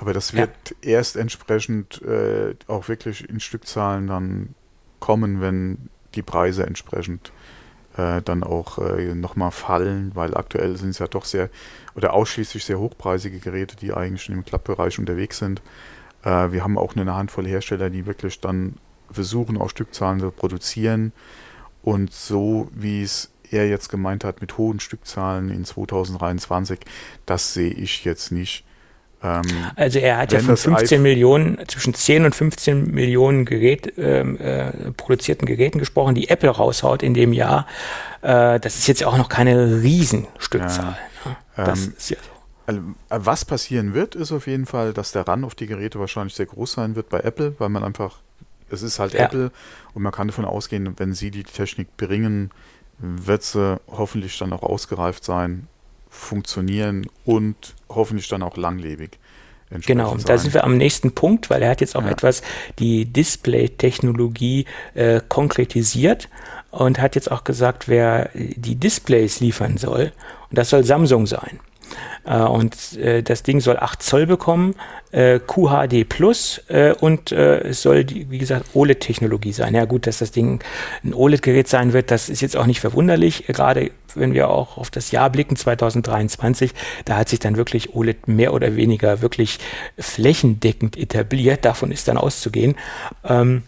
aber das wird ja. erst entsprechend äh, auch wirklich in Stückzahlen dann kommen, wenn die Preise entsprechend äh, dann auch äh, nochmal fallen, weil aktuell sind es ja doch sehr oder ausschließlich sehr hochpreisige Geräte, die eigentlich schon im Klappbereich unterwegs sind. Äh, wir haben auch eine Handvoll Hersteller, die wirklich dann versuchen, auch Stückzahlen zu produzieren und so wie es er jetzt gemeint hat mit hohen Stückzahlen in 2023, das sehe ich jetzt nicht.
Ähm, also er hat ja von 15 Millionen, zwischen 10 und 15 Millionen Gerät, ähm, äh, produzierten Geräten gesprochen, die Apple raushaut in dem Jahr. Äh, das ist jetzt auch noch keine Riesenstückzahl. Ja,
ja. Das ähm, ist ja so. Also, äh, was passieren wird, ist auf jeden Fall, dass der Run auf die Geräte wahrscheinlich sehr groß sein wird bei Apple, weil man einfach, es ist halt ja. Apple und man kann davon ausgehen, wenn sie die Technik bringen, wird sie hoffentlich dann auch ausgereift sein funktionieren und hoffentlich dann auch langlebig.
Genau, sein. da sind wir am nächsten Punkt, weil er hat jetzt auch ja. etwas die Display-Technologie äh, konkretisiert und hat jetzt auch gesagt, wer die Displays liefern soll, und das soll Samsung sein. Äh, und äh, das Ding soll 8 Zoll bekommen, äh, QHD Plus und es soll, die, wie gesagt, OLED-Technologie sein. Ja gut, dass das Ding ein OLED-Gerät sein wird, das ist jetzt auch nicht verwunderlich, gerade wenn wir auch auf das Jahr blicken, 2023, da hat sich dann wirklich OLED mehr oder weniger wirklich flächendeckend etabliert, davon ist dann auszugehen. Ähm,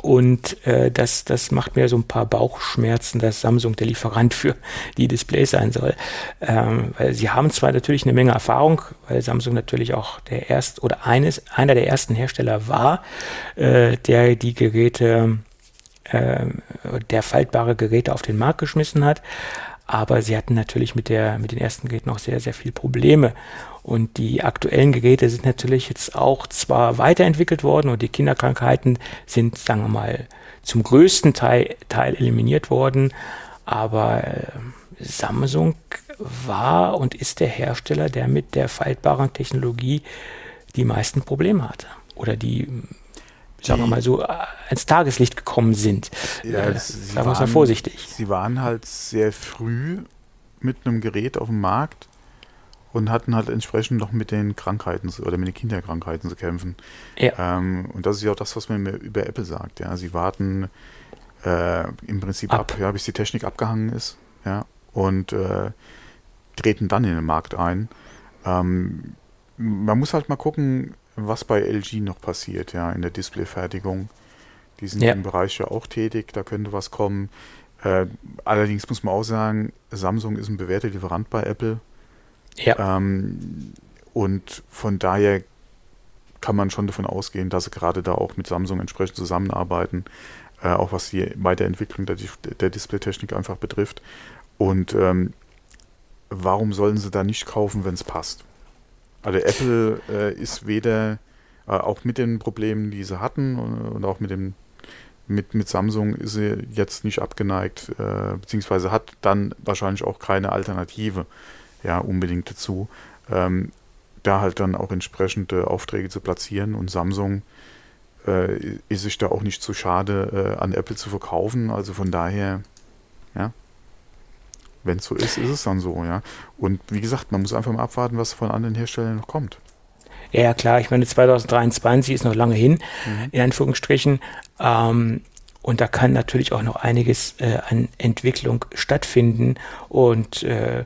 und äh, das, das macht mir so ein paar Bauchschmerzen, dass Samsung der Lieferant für die Displays sein soll. Ähm, weil sie haben zwar natürlich eine Menge Erfahrung, weil Samsung natürlich auch der erst oder eines, einer der ersten Hersteller war, äh, der die Geräte, äh, der faltbare Geräte auf den Markt geschmissen hat. Aber sie hatten natürlich mit, der, mit den ersten Geräten noch sehr, sehr viele Probleme. Und die aktuellen Geräte sind natürlich jetzt auch zwar weiterentwickelt worden und die Kinderkrankheiten sind, sagen wir mal, zum größten Teil, Teil eliminiert worden, aber äh, Samsung war und ist der Hersteller, der mit der faltbaren Technologie die meisten Probleme hatte. Oder die, die sagen wir mal so, ans Tageslicht gekommen sind.
Ja, äh, sagen wir mal vorsichtig. Sie waren halt sehr früh mit einem Gerät auf dem Markt, und hatten halt entsprechend noch mit den Krankheiten oder mit den Kinderkrankheiten zu kämpfen. Ja. Ähm, und das ist ja auch das, was man über Apple sagt. Ja, sie warten äh, im Prinzip ab, ab ja, bis die Technik abgehangen ist, ja, und äh, treten dann in den Markt ein. Ähm, man muss halt mal gucken, was bei LG noch passiert, ja, in der Displayfertigung. Die sind ja. im Bereich ja auch tätig, da könnte was kommen. Äh, allerdings muss man auch sagen, Samsung ist ein bewährter Lieferant bei Apple. Ja. Ähm, und von daher kann man schon davon ausgehen, dass sie gerade da auch mit Samsung entsprechend zusammenarbeiten, äh, auch was die Weiterentwicklung der, der Displaytechnik einfach betrifft. Und ähm, warum sollen sie da nicht kaufen, wenn es passt? Also Apple äh, ist weder, äh, auch mit den Problemen, die sie hatten und, und, auch mit dem mit, mit Samsung ist sie jetzt nicht abgeneigt, äh, beziehungsweise hat dann wahrscheinlich auch keine Alternative ja unbedingt dazu, ähm, da halt dann auch entsprechende Aufträge zu platzieren und Samsung äh, ist sich da auch nicht zu schade, äh, an Apple zu verkaufen. Also von daher, ja, wenn es so ist, ist es dann so, ja. Und wie gesagt, man muss einfach mal abwarten, was von anderen Herstellern noch kommt.
Ja, ja klar, ich meine, 2023 ist noch lange hin, mhm. in Anführungsstrichen. Ähm, und da kann natürlich auch noch einiges äh, an Entwicklung stattfinden. Und äh,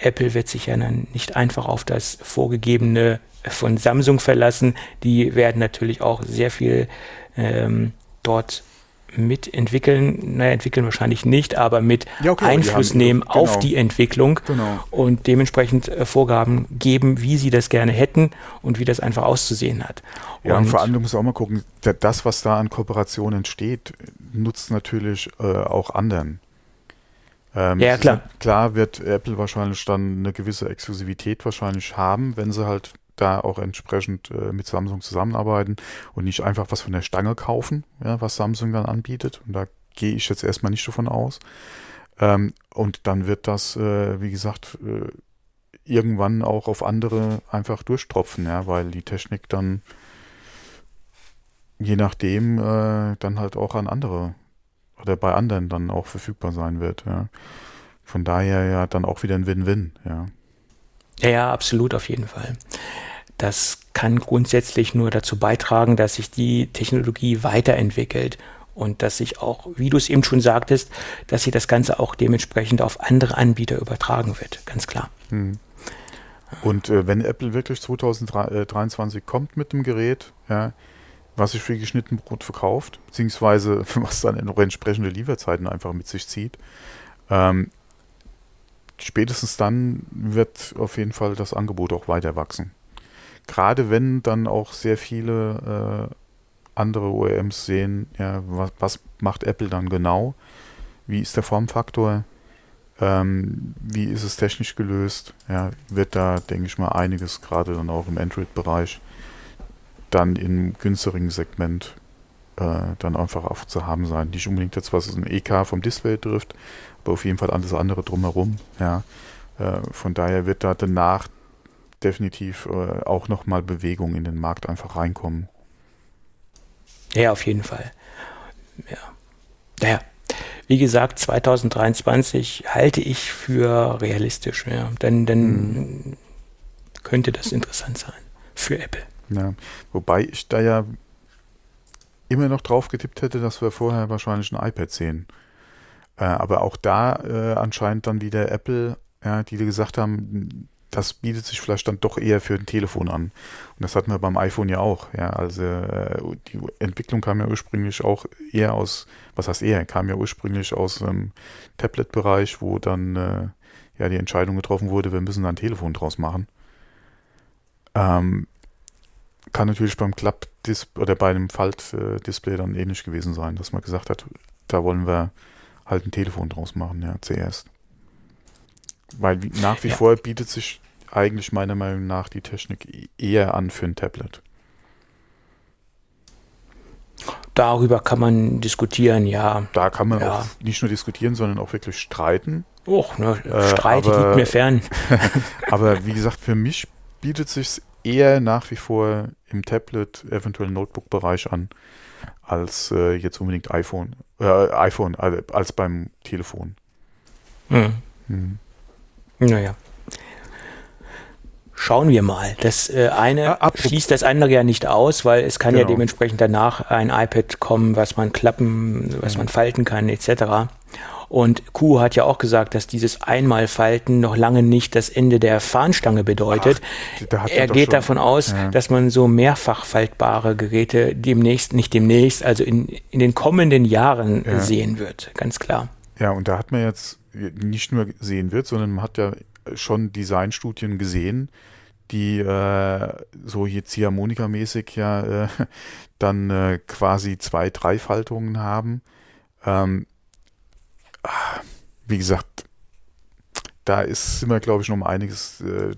Apple wird sich ja dann nicht einfach auf das vorgegebene von Samsung verlassen. Die werden natürlich auch sehr viel ähm, dort mitentwickeln, naja, entwickeln wahrscheinlich nicht, aber mit ja, okay, Einfluss nehmen genau. auf die Entwicklung genau. und dementsprechend äh, Vorgaben geben, wie sie das gerne hätten und wie das einfach auszusehen hat.
Ja, und, und vor allem muss auch mal gucken, das, was da an Kooperation entsteht, nutzt natürlich äh, auch anderen. Ähm, ja, klar. Klar wird Apple wahrscheinlich dann eine gewisse Exklusivität wahrscheinlich haben, wenn sie halt da auch entsprechend äh, mit Samsung zusammenarbeiten und nicht einfach was von der Stange kaufen, ja, was Samsung dann anbietet. Und da gehe ich jetzt erstmal nicht davon aus. Ähm, und dann wird das, äh, wie gesagt, äh, irgendwann auch auf andere einfach durchtropfen, ja, weil die Technik dann je nachdem äh, dann halt auch an andere oder bei anderen dann auch verfügbar sein wird. Ja. Von daher ja dann auch wieder ein Win-Win. Ja.
ja, ja, absolut auf jeden Fall. Das kann grundsätzlich nur dazu beitragen, dass sich die Technologie weiterentwickelt und dass sich auch, wie du es eben schon sagtest, dass sich das Ganze auch dementsprechend auf andere Anbieter übertragen wird, ganz klar. Hm.
Und äh, wenn Apple wirklich 2023 kommt mit dem Gerät, ja, was sich für geschnitten Brot verkauft, beziehungsweise was dann noch entsprechende Lieferzeiten einfach mit sich zieht, ähm, spätestens dann wird auf jeden Fall das Angebot auch weiter wachsen. Gerade wenn dann auch sehr viele äh, andere OEMs sehen, ja, was, was, macht Apple dann genau? Wie ist der Formfaktor? Ähm, wie ist es technisch gelöst? Ja, wird da, denke ich mal, einiges gerade dann auch im Android-Bereich dann im günstigeren Segment äh, dann einfach auch zu haben sein. Nicht unbedingt jetzt, was ein EK vom Display trifft, aber auf jeden Fall alles andere drumherum. Ja. Äh, von daher wird da danach definitiv äh, auch nochmal Bewegung in den Markt einfach reinkommen.
Ja, auf jeden Fall. Ja. Naja, wie gesagt, 2023 halte ich für realistisch. Ja. Dann, dann mhm. könnte das interessant sein für Apple.
Ja, wobei ich da ja immer noch drauf getippt hätte, dass wir vorher wahrscheinlich ein iPad sehen. Äh, aber auch da äh, anscheinend dann wieder Apple, ja, die gesagt haben, das bietet sich vielleicht dann doch eher für ein Telefon an. Und das hatten wir beim iPhone ja auch. Ja, also äh, die Entwicklung kam ja ursprünglich auch eher aus, was heißt eher, kam ja ursprünglich aus dem ähm, Tablet-Bereich, wo dann äh, ja die Entscheidung getroffen wurde, wir müssen da ein Telefon draus machen. Ähm, kann natürlich beim Klapp oder bei einem Falt-Display dann ähnlich gewesen sein, dass man gesagt hat, da wollen wir halt ein Telefon draus machen, ja, zuerst. Weil nach wie ja. vor bietet sich eigentlich meiner Meinung nach die Technik e-, eher an für ein Tablet.
Darüber kann man diskutieren, ja.
Da kann man ja. auch nicht nur diskutieren, sondern auch wirklich streiten.
Och, ne, Streit äh, liegt mir fern.
aber wie gesagt, für mich bietet sich eher nach wie vor im Tablet, eventuell Notebook-Bereich an, als äh, jetzt unbedingt iPhone, äh, iPhone, äh, als beim Telefon.
Hm. Hm. Naja. Schauen wir mal. Das äh, eine ah, schließt das andere ja nicht aus, weil es kann genau. ja dementsprechend danach ein iPad kommen, was man klappen, was man falten kann, etc. Und Kuh hat ja auch gesagt, dass dieses Einmalfalten noch lange nicht das Ende der Fahnenstange bedeutet. Ach, er geht schon, davon aus, ja. dass man so mehrfach faltbare Geräte demnächst, nicht demnächst, also in, in den kommenden Jahren ja. sehen wird. Ganz klar.
Ja, und da hat man jetzt nicht nur sehen wird, sondern man hat ja schon Designstudien gesehen, die äh, so hier Ziehharmonika-mäßig ja äh, dann äh, quasi zwei, drei Faltungen haben. Ähm, wie gesagt, da ist immer, glaube ich, noch um einiges äh,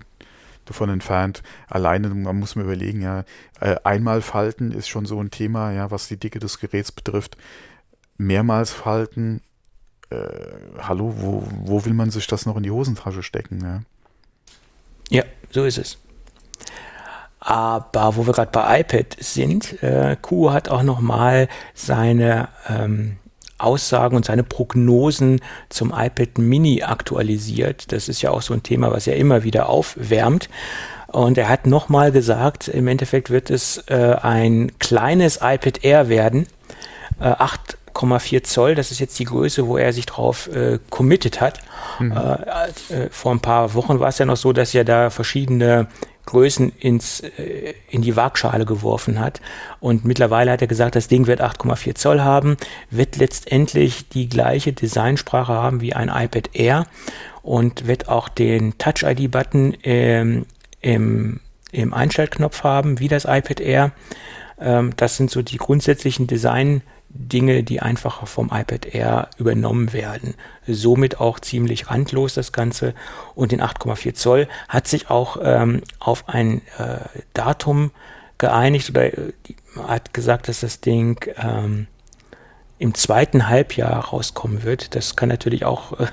davon entfernt. Alleine, man muss mir überlegen, ja, äh, einmal falten ist schon so ein Thema, ja, was die Dicke des Geräts betrifft. Mehrmals falten äh, hallo, wo, wo will man sich das noch in die Hosentasche stecken? Ja,
ja so ist es. Aber wo wir gerade bei iPad sind, äh, Kuh hat auch nochmal seine ähm, Aussagen und seine Prognosen zum iPad Mini aktualisiert. Das ist ja auch so ein Thema, was er immer wieder aufwärmt. Und er hat nochmal gesagt, im Endeffekt wird es äh, ein kleines iPad Air werden. Äh, 8 8,4 Zoll, das ist jetzt die Größe, wo er sich drauf äh, committed hat. Mhm. Äh, äh, vor ein paar Wochen war es ja noch so, dass er da verschiedene Größen ins, äh, in die Waagschale geworfen hat. Und mittlerweile hat er gesagt, das Ding wird 8,4 Zoll haben, wird letztendlich die gleiche Designsprache haben wie ein iPad Air und wird auch den Touch-ID-Button ähm, im, im Einstellknopf haben, wie das iPad Air. Ähm, das sind so die grundsätzlichen Design- Dinge, die einfach vom iPad Air übernommen werden. Somit auch ziemlich randlos das Ganze. Und den 8,4 Zoll hat sich auch ähm, auf ein äh, Datum geeinigt oder äh, hat gesagt, dass das Ding ähm, im zweiten Halbjahr rauskommen wird. Das kann natürlich auch, äh,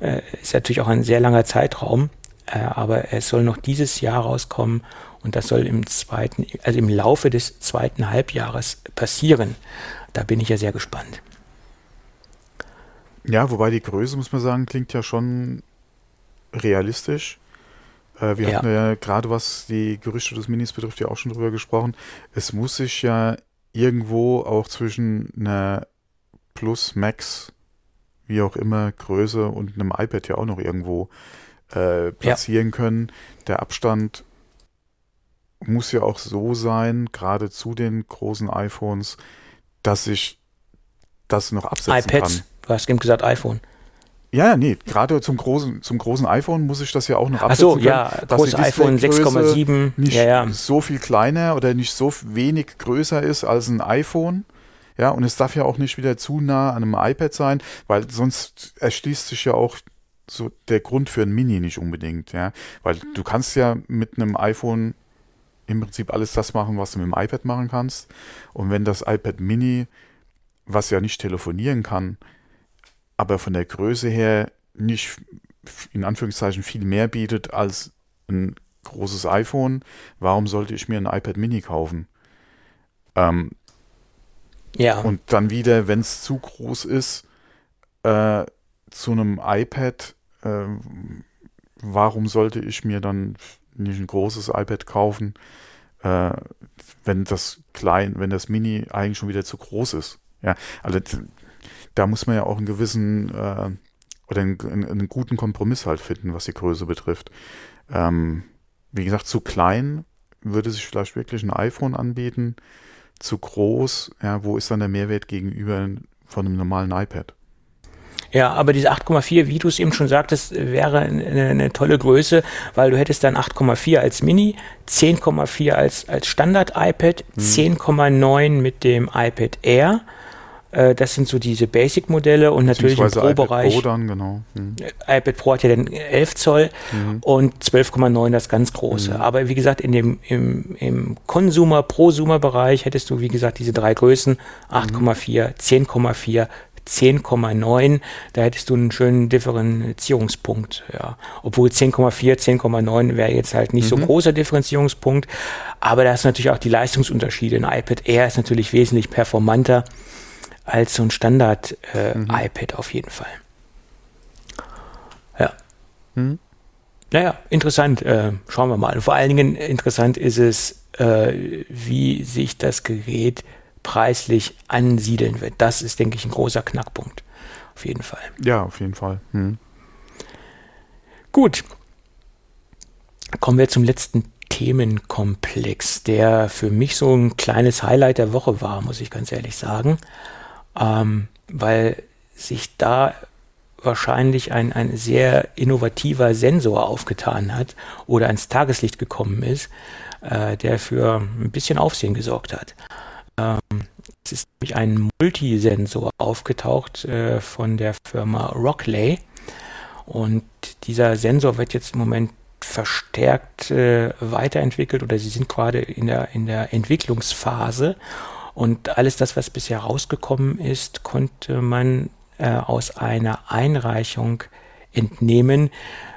äh, ist natürlich auch ein sehr langer Zeitraum, äh, aber es soll noch dieses Jahr rauskommen und das soll im zweiten, also im Laufe des zweiten Halbjahres passieren. Da bin ich ja sehr gespannt.
Ja, wobei die Größe, muss man sagen, klingt ja schon realistisch. Äh, wir ja. hatten ja gerade, was die Gerüchte des Minis betrifft, ja auch schon drüber gesprochen. Es muss sich ja irgendwo auch zwischen einer Plus, Max, wie auch immer, Größe und einem iPad ja auch noch irgendwo äh, platzieren ja. können. Der Abstand muss ja auch so sein, gerade zu den großen iPhones, dass ich das noch absetzen iPads. kann.
Du hast eben gesagt iPhone.
Ja, nee, gerade zum großen, zum großen iPhone muss ich das ja auch noch absetzen. Ach so,
ja, großes iPhone 6,7.
Nicht
ja, ja.
so viel kleiner oder nicht so wenig größer ist als ein iPhone. Ja, und es darf ja auch nicht wieder zu nah an einem iPad sein, weil sonst erschließt sich ja auch so der Grund für ein Mini nicht unbedingt, ja. Weil du kannst ja mit einem iPhone im Prinzip alles das machen, was du mit dem iPad machen kannst. Und wenn das iPad Mini, was ja nicht telefonieren kann, aber von der Größe her nicht in Anführungszeichen viel mehr bietet als ein großes iPhone, warum sollte ich mir ein iPad Mini kaufen? Ähm, ja. Und dann wieder, wenn es zu groß ist, äh, zu einem iPad, äh, warum sollte ich mir dann nicht ein großes iPad kaufen, äh, wenn das klein, wenn das Mini eigentlich schon wieder zu groß ist? Ja, also da muss man ja auch einen gewissen äh, oder einen, einen, guten Kompromiss halt finden, was die Größe betrifft. Ähm, wie gesagt, zu klein würde sich vielleicht wirklich ein iPhone anbieten. Zu groß, ja, wo ist dann der Mehrwert gegenüber von einem normalen iPad?
Ja, aber diese 8,4, wie du es eben schon sagtest, wäre eine, eine tolle Größe, weil du hättest dann 8,4 als Mini, 10,4 als, als Standard-iPad, hm. 10,9 mit dem iPad Air äh, das sind so diese Basic-Modelle und natürlich im Pro-Bereich.
iPad Pro dann, genau.
Hm. iPad Pro hat ja dann 11 Zoll mhm. und 12,9 das ganz große. Mhm. Aber wie gesagt, in dem, im, im Consumer, Prosumer-Bereich hättest du, wie gesagt, diese drei Größen, 8,4, 10,4, 10,9, da hättest du einen schönen Differenzierungspunkt, ja. Obwohl 10,4, 10,9 wäre jetzt halt nicht mhm. so großer Differenzierungspunkt, aber da ist natürlich auch die Leistungsunterschiede. Ein iPad Air ist natürlich wesentlich performanter als so ein Standard-iPad äh, mhm. auf jeden Fall. Ja. Mhm. Naja, interessant. Äh, schauen wir mal. vor allen Dingen interessant ist es, äh, wie sich das Gerät preislich ansiedeln wird. Das ist, denke ich, ein großer Knackpunkt. Auf jeden Fall.
Ja, auf jeden Fall. Mhm.
Gut. Kommen wir zum letzten Themenkomplex, der für mich so ein kleines Highlight der Woche war, muss ich ganz ehrlich sagen ähm, weil sich da wahrscheinlich ein, ein sehr innovativer Sensor aufgetan hat oder ans Tageslicht gekommen ist, äh, der für ein bisschen Aufsehen gesorgt hat. Ähm, es ist nämlich ein Multisensor aufgetaucht äh, von der Firma Rockley und dieser Sensor wird jetzt im Moment verstärkt äh, weiterentwickelt oder sie sind gerade in der, in der Entwicklungsphase. Und alles das, was bisher rausgekommen ist, konnte man äh, aus einer Einreichung entnehmen,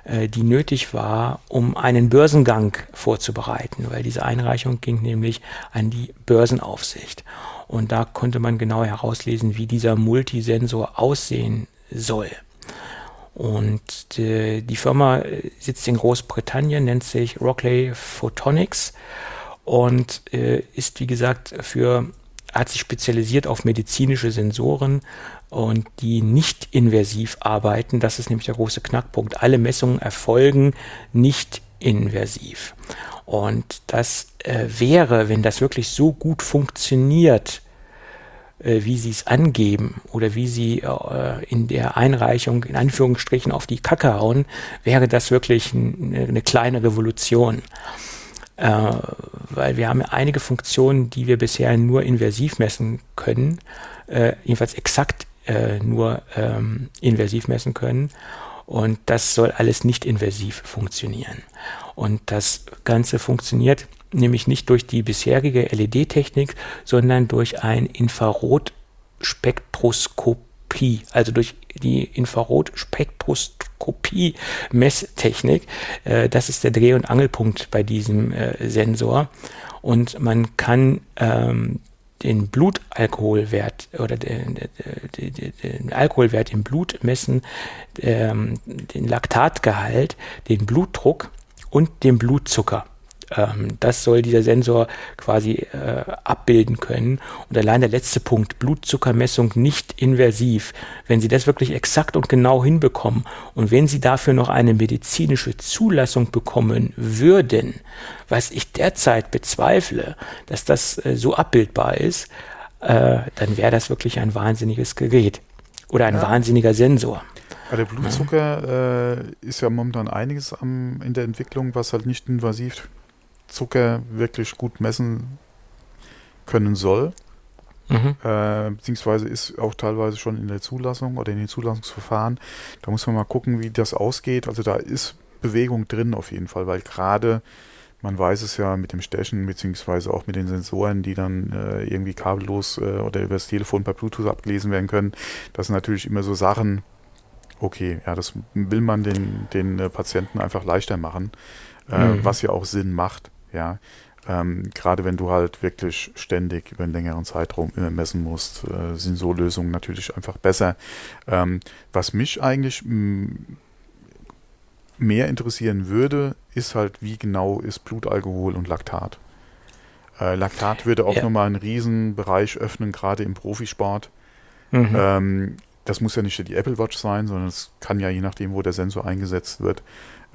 äh, die nötig war, um einen Börsengang vorzubereiten, weil diese Einreichung ging nämlich an die Börsenaufsicht. Und da konnte man genau herauslesen, wie dieser Multisensor aussehen soll. Und äh, die Firma sitzt in Großbritannien, nennt sich Rockley Photonics und äh, ist, wie gesagt, für hat sich spezialisiert auf medizinische Sensoren und die nicht invasiv arbeiten. Das ist nämlich der große Knackpunkt. Alle Messungen erfolgen nicht invasiv. Und das äh, wäre, wenn das wirklich so gut funktioniert, äh, wie sie es angeben oder wie sie äh, in der Einreichung in Anführungsstrichen auf die Kacke hauen, wäre das wirklich eine, eine kleine Revolution äh, weil wir haben ja einige Funktionen, die wir bisher nur inversiv messen können, äh, jedenfalls exakt äh, nur ähm, inversiv messen können. Und das soll alles nicht invasiv funktionieren. Und das Ganze funktioniert nämlich nicht durch die bisherige LED-Technik, sondern durch ein Infrarotspektroskop Spektroskopie, also durch die Infrarotspektroskopie-Messtechnik. Äh, das ist der Dreh- und Angelpunkt bei diesem äh, Sensor. Und man kann ähm, den Blutalkoholwert oder den, den, den, Alkoholwert im Blut messen, ähm, den Laktatgehalt, den Blutdruck und den Blutzucker. Ähm, das soll dieser Sensor quasi äh, abbilden können. Und allein der letzte Punkt, Blutzuckermessung nicht invasiv. Wenn Sie das wirklich exakt und genau hinbekommen und wenn Sie dafür noch eine medizinische Zulassung bekommen würden, was ich derzeit bezweifle, dass das äh, so abbildbar ist, äh, dann wäre das wirklich ein wahnsinniges Gerät oder ein ja. wahnsinniger Sensor.
Bei der Blutzucker äh, ist ja momentan einiges am, in der Entwicklung, was halt nicht invasiv Zucker wirklich gut messen können soll. Mhm. Äh, beziehungsweise ist auch teilweise schon in der Zulassung oder in den Zulassungsverfahren. Da muss man mal gucken, wie das ausgeht. Also da ist Bewegung drin auf jeden Fall, weil gerade man weiß es ja mit dem Stechen, beziehungsweise auch mit den Sensoren, die dann äh, irgendwie kabellos äh, oder über das Telefon per Bluetooth abgelesen werden können. Das sind natürlich immer so Sachen, okay, ja, das will man den, den äh, Patienten einfach leichter machen, äh, mhm. was ja auch Sinn macht. Ja, ähm, gerade wenn du halt wirklich ständig über einen längeren Zeitraum immer messen musst, äh, sind so Lösungen natürlich einfach besser. Ähm, was mich eigentlich mehr interessieren würde, ist halt, wie genau ist Blutalkohol und Laktat. Äh, Laktat würde auch ja. nochmal einen Riesenbereich öffnen, gerade im Profisport. Mhm. Ähm, das muss ja nicht die Apple Watch sein, sondern es kann ja je nachdem, wo der Sensor eingesetzt wird,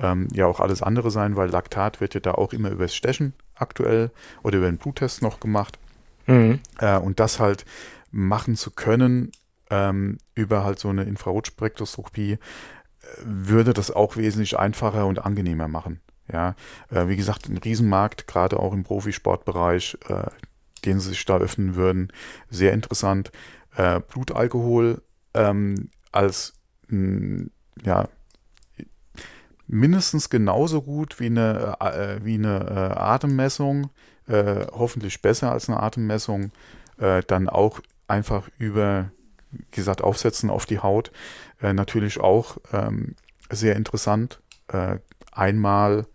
ähm, ja auch alles andere sein, weil Laktat wird ja da auch immer übers Stechen aktuell oder über den Bluttest noch gemacht. Mhm. Äh, und das halt machen zu können ähm, über halt so eine Infrarotspektroskopie, äh, würde das auch wesentlich einfacher und angenehmer machen. Ja, äh, wie gesagt, ein Riesenmarkt, gerade auch im Profisportbereich, äh, den sie sich da öffnen würden, sehr interessant. Äh, Blutalkohol ähm, als mh, ja mindestens genauso gut wie eine, äh, wie eine äh, Atemmessung, äh, hoffentlich besser als eine Atemmessung, äh, dann auch einfach über, wie gesagt, aufsetzen auf die Haut. Äh, natürlich auch ähm, sehr interessant. Äh, einmal,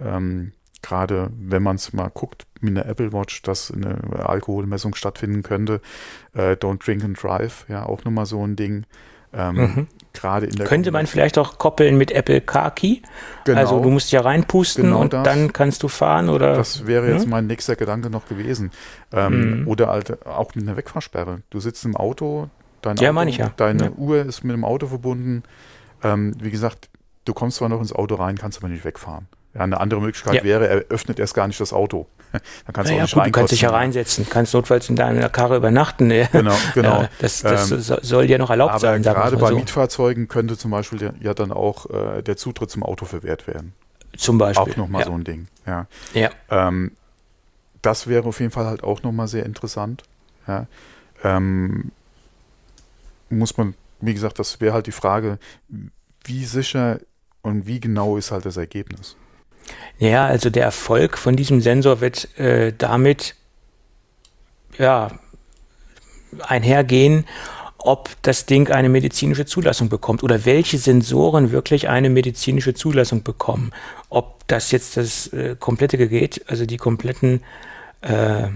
ähm, gerade wenn man es mal guckt mit einer Apple Watch, dass eine Alkoholmessung stattfinden könnte. Don't Drink and Drive, ja, auch nochmal so ein Ding. Ähm, mhm. Gerade in der
Könnte man vielleicht auch koppeln mit Apple Car Key? Genau. Also du musst ja reinpusten genau und das. dann kannst du fahren oder?
Das wäre jetzt hm? mein nächster Gedanke noch gewesen. Ähm, mhm. Oder halt auch mit einer Wegfahrsperre. Du sitzt im Auto, dein
ja,
Auto,
ja.
deine
ja.
Uhr ist mit dem Auto verbunden. Ähm, wie gesagt, du kommst zwar noch ins Auto rein, kannst aber nicht wegfahren. Ja, eine andere Möglichkeit wäre, er öffnet erst gar nicht das Auto.
Dann kannst du naja, auch nicht gut, Du kannst dich ja reinsetzen, kannst notfalls in deiner Karre übernachten.
Genau, genau.
Ja, das, das ähm, soll dir noch erlaubt
aber
sein.
Gerade bei so. Mietfahrzeugen könnte zum Beispiel ja dann auch äh, der Zutritt zum Auto verwehrt werden.
Zum Beispiel.
Auch nochmal ja. so ein Ding. Ja. ja. Ähm, das wäre auf jeden Fall halt auch nochmal sehr interessant. Ja. Ähm, muss man, wie gesagt, das wäre halt die Frage, wie sicher und wie genau ist halt das Ergebnis.
Ja, also der Erfolg von diesem Sensor wird äh, damit ja, einhergehen, ob das Ding eine medizinische Zulassung bekommt oder welche Sensoren wirklich eine medizinische Zulassung bekommen. Ob das jetzt das äh, komplette Gerät, also die kompletten äh,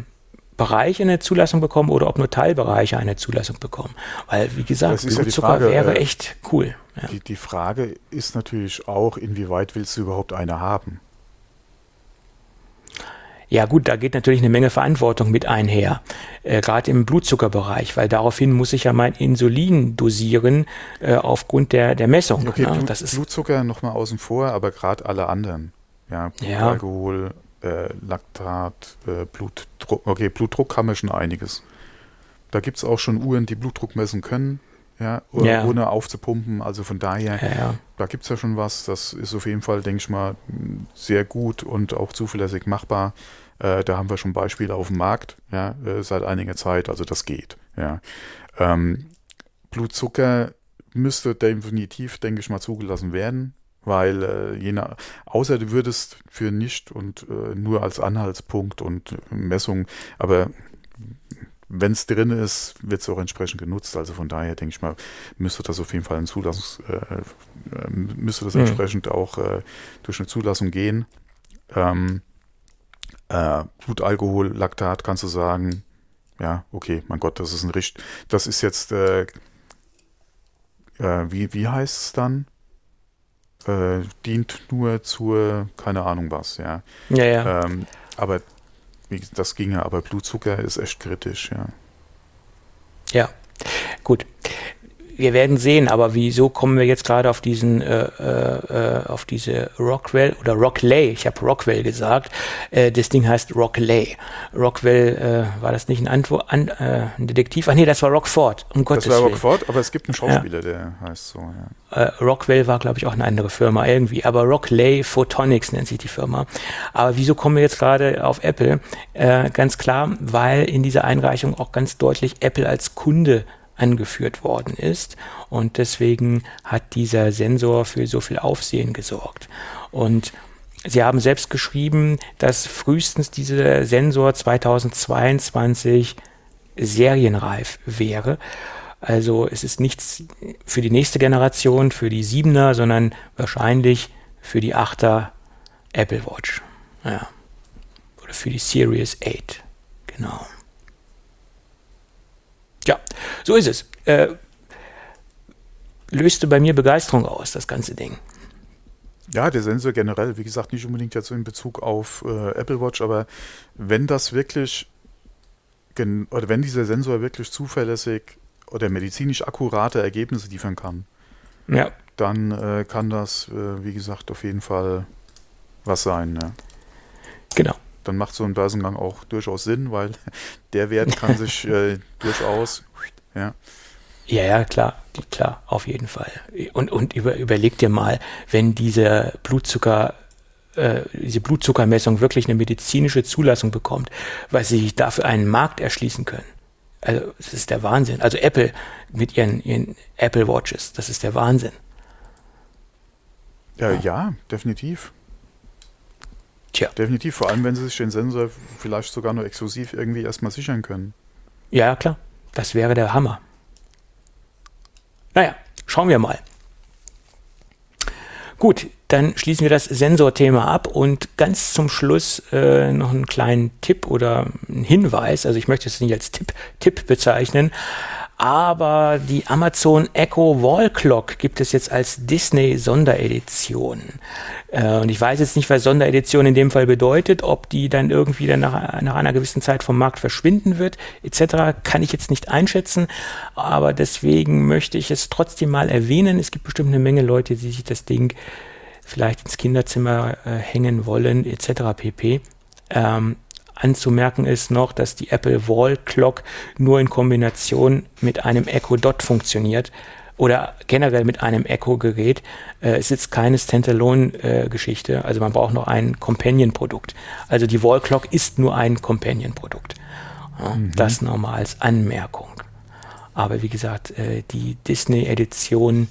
Bereiche eine Zulassung bekommen oder ob nur Teilbereiche eine Zulassung bekommen. Weil, wie gesagt, Blutzucker ja wäre äh, echt cool.
Ja. Die, die Frage ist natürlich auch, inwieweit willst du überhaupt eine haben?
Ja gut, da geht natürlich eine Menge Verantwortung mit einher, äh, gerade im Blutzuckerbereich, weil daraufhin muss ich ja mein Insulin dosieren äh, aufgrund der, der Messung.
Okay, ja, Blut, das ist Blutzucker nochmal außen vor, aber gerade alle anderen. Ja, ja. Äh, Laktat, äh, Blutdruck. Okay, Blutdruck haben wir schon einiges. Da gibt es auch schon Uhren, die Blutdruck messen können, ja, ja. ohne aufzupumpen. Also von daher, ja, da gibt es ja schon was. Das ist auf jeden Fall, denke ich mal, sehr gut und auch zuverlässig machbar. Äh, da haben wir schon Beispiele auf dem Markt, ja, äh, seit einiger Zeit, also das geht, ja. Ähm, Blutzucker müsste definitiv, denke ich mal, zugelassen werden, weil äh, je nach, außer du würdest für nicht und äh, nur als Anhaltspunkt und Messung, aber wenn es drin ist, wird es auch entsprechend genutzt. Also von daher denke ich mal, müsste das auf jeden Fall ein Zulassungs, äh, äh müsste das mhm. entsprechend auch äh, durch eine Zulassung gehen. Ähm, äh, Blutalkohol, Laktat, kannst du sagen, ja, okay, mein Gott, das ist ein Richt, das ist jetzt, äh, äh, wie, wie heißt es dann? äh, dient nur zur, keine Ahnung was, ja.
Ja, ja.
Ähm, aber das ginge, aber Blutzucker ist echt kritisch, ja.
Ja, gut wir werden sehen, aber wieso kommen wir jetzt gerade auf diesen, äh, äh, auf diese Rockwell oder Rockley? Ich habe Rockwell gesagt. Äh, das Ding heißt Rockley. Rockwell äh, war das nicht ein, Antwort, an, äh, ein Detektiv? Ah nee, das war Rockford.
Um Gottes das war Rockford, aber es gibt einen Schauspieler, ja. der heißt so.
Ja. Äh, Rockwell war, glaube ich, auch eine andere Firma irgendwie, aber Rockley Photonics nennt sich die Firma. Aber wieso kommen wir jetzt gerade auf Apple? Äh, ganz klar, weil in dieser Einreichung auch ganz deutlich Apple als Kunde angeführt worden ist. Und deswegen hat dieser Sensor für so viel Aufsehen gesorgt. Und Sie haben selbst geschrieben, dass frühestens dieser Sensor 2022 serienreif wäre. Also es ist nichts für die nächste Generation, für die 7er, sondern wahrscheinlich für die 8er Apple Watch. Ja. Oder für die Series 8. Genau. Ja, so ist es. Äh, löste bei mir Begeisterung aus, das ganze Ding.
Ja, der Sensor generell, wie gesagt, nicht unbedingt jetzt in Bezug auf äh, Apple Watch, aber wenn das wirklich, oder wenn dieser Sensor wirklich zuverlässig oder medizinisch akkurate Ergebnisse liefern kann,
ja.
dann äh, kann das, äh, wie gesagt, auf jeden Fall was sein. Ja.
Genau
dann macht so ein Börsengang auch durchaus Sinn, weil der Wert kann sich äh, durchaus, ja.
Ja, ja, klar, klar, auf jeden Fall. Und, und über, überleg dir mal, wenn diese Blutzucker, äh, diese Blutzuckermessung wirklich eine medizinische Zulassung bekommt, weil sie sich dafür einen Markt erschließen können. Also, das ist der Wahnsinn. Also Apple mit ihren, ihren Apple Watches, das ist der Wahnsinn.
Ja, ja, definitiv.
Tja.
Definitiv, vor allem wenn sie sich den Sensor vielleicht sogar nur exklusiv irgendwie erstmal sichern können.
Ja, klar. Das wäre der Hammer. Naja, schauen wir mal. Gut, dann schließen wir das Sensorthema ab und ganz zum Schluss äh, noch einen kleinen Tipp oder einen Hinweis. Also ich möchte es nicht als Tipp, Tipp bezeichnen, aber die Amazon Echo Wall Clock gibt es jetzt als Disney Sonderedition. Äh, und ich weiß jetzt nicht, was Sonderedition in dem Fall bedeutet, ob die dann irgendwie dann nach, nach einer gewissen Zeit vom Markt verschwinden wird, etc., kann ich jetzt nicht einschätzen. Aber deswegen möchte ich es trotzdem mal erwähnen. Es gibt bestimmt eine Menge Leute, die sich das Ding vielleicht ins Kinderzimmer äh, hängen wollen, etc. pp. Ähm, Anzumerken ist noch, dass die Apple Wall Clock nur in Kombination mit einem Echo Dot funktioniert oder generell mit einem Echo-Gerät. Äh, ist jetzt keine Standalone-Geschichte, äh, also man braucht noch ein Companion-Produkt. Also die Wall Clock ist nur ein Companion-Produkt. Ja, mhm. Das nochmal als Anmerkung. Aber wie gesagt, äh, die Disney-Edition,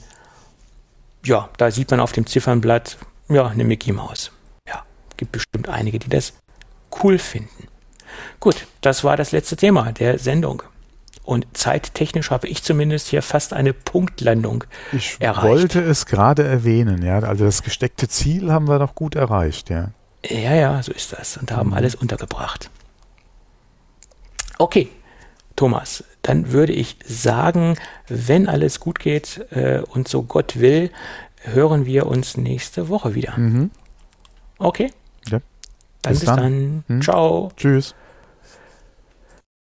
ja, da sieht man auf dem Ziffernblatt, ja, eine Mickey Maus. Ja, gibt bestimmt einige, die das cool finden. Gut, das war das letzte Thema der Sendung. Und zeittechnisch habe ich zumindest hier fast eine Punktlandung
ich
erreicht.
Ich wollte es gerade erwähnen, ja. Also das gesteckte Ziel haben wir noch gut erreicht, ja.
Ja, ja, so ist das. Und haben mhm. alles untergebracht. Okay, Thomas, dann würde ich sagen, wenn alles gut geht äh, und so Gott will, hören wir uns nächste Woche wieder. Mhm. Okay?
Ja.
Dann bis, bis dann. dann. Hm. Ciao.
Tschüss.